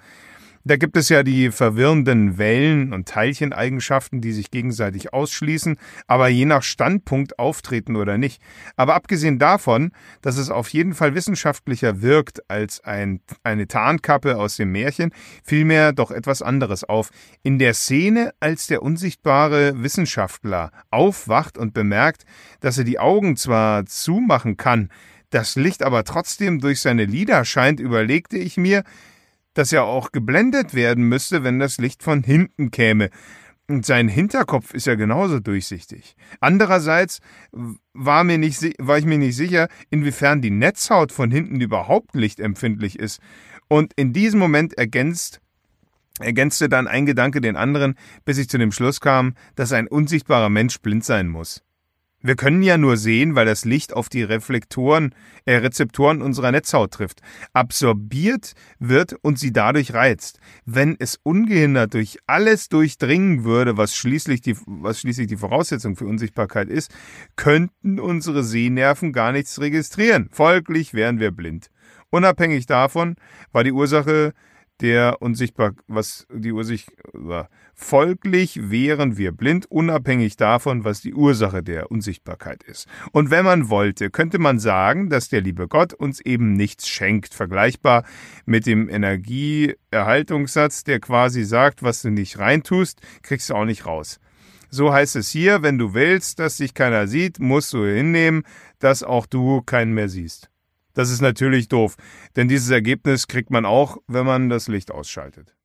Da gibt es ja die verwirrenden Wellen- und Teilcheneigenschaften, die sich gegenseitig ausschließen, aber je nach Standpunkt auftreten oder nicht. Aber abgesehen davon, dass es auf jeden Fall wissenschaftlicher wirkt als ein, eine Tarnkappe aus dem Märchen, fiel mir doch etwas anderes auf. In der Szene, als der unsichtbare Wissenschaftler aufwacht und bemerkt, dass er die Augen zwar zumachen kann, das Licht aber trotzdem durch seine Lider scheint, überlegte ich mir, dass er auch geblendet werden müsste, wenn das Licht von hinten käme. Und sein Hinterkopf ist ja genauso durchsichtig. Andererseits war, mir nicht, war ich mir nicht sicher, inwiefern die Netzhaut von hinten überhaupt lichtempfindlich ist. Und in diesem Moment ergänzt, ergänzte dann ein Gedanke den anderen, bis ich zu dem Schluss kam, dass ein unsichtbarer Mensch blind sein muss. Wir können ja nur sehen, weil das Licht auf die Reflektoren, äh, Rezeptoren unserer Netzhaut trifft. Absorbiert wird und sie dadurch reizt. Wenn es ungehindert durch alles durchdringen würde, was schließlich die, was schließlich die Voraussetzung für Unsichtbarkeit ist, könnten unsere Sehnerven gar nichts registrieren. Folglich wären wir blind. Unabhängig davon war die Ursache der unsichtbar, was die Ursicht war. Folglich wären wir blind, unabhängig davon, was die Ursache der Unsichtbarkeit ist. Und wenn man wollte, könnte man sagen, dass der liebe Gott uns eben nichts schenkt, vergleichbar mit dem Energieerhaltungssatz, der quasi sagt, was du nicht reintust, kriegst du auch nicht raus. So heißt es hier, wenn du willst, dass dich keiner sieht, musst du hinnehmen, dass auch du keinen mehr siehst. Das ist natürlich doof, denn dieses Ergebnis kriegt man auch, wenn man das Licht ausschaltet.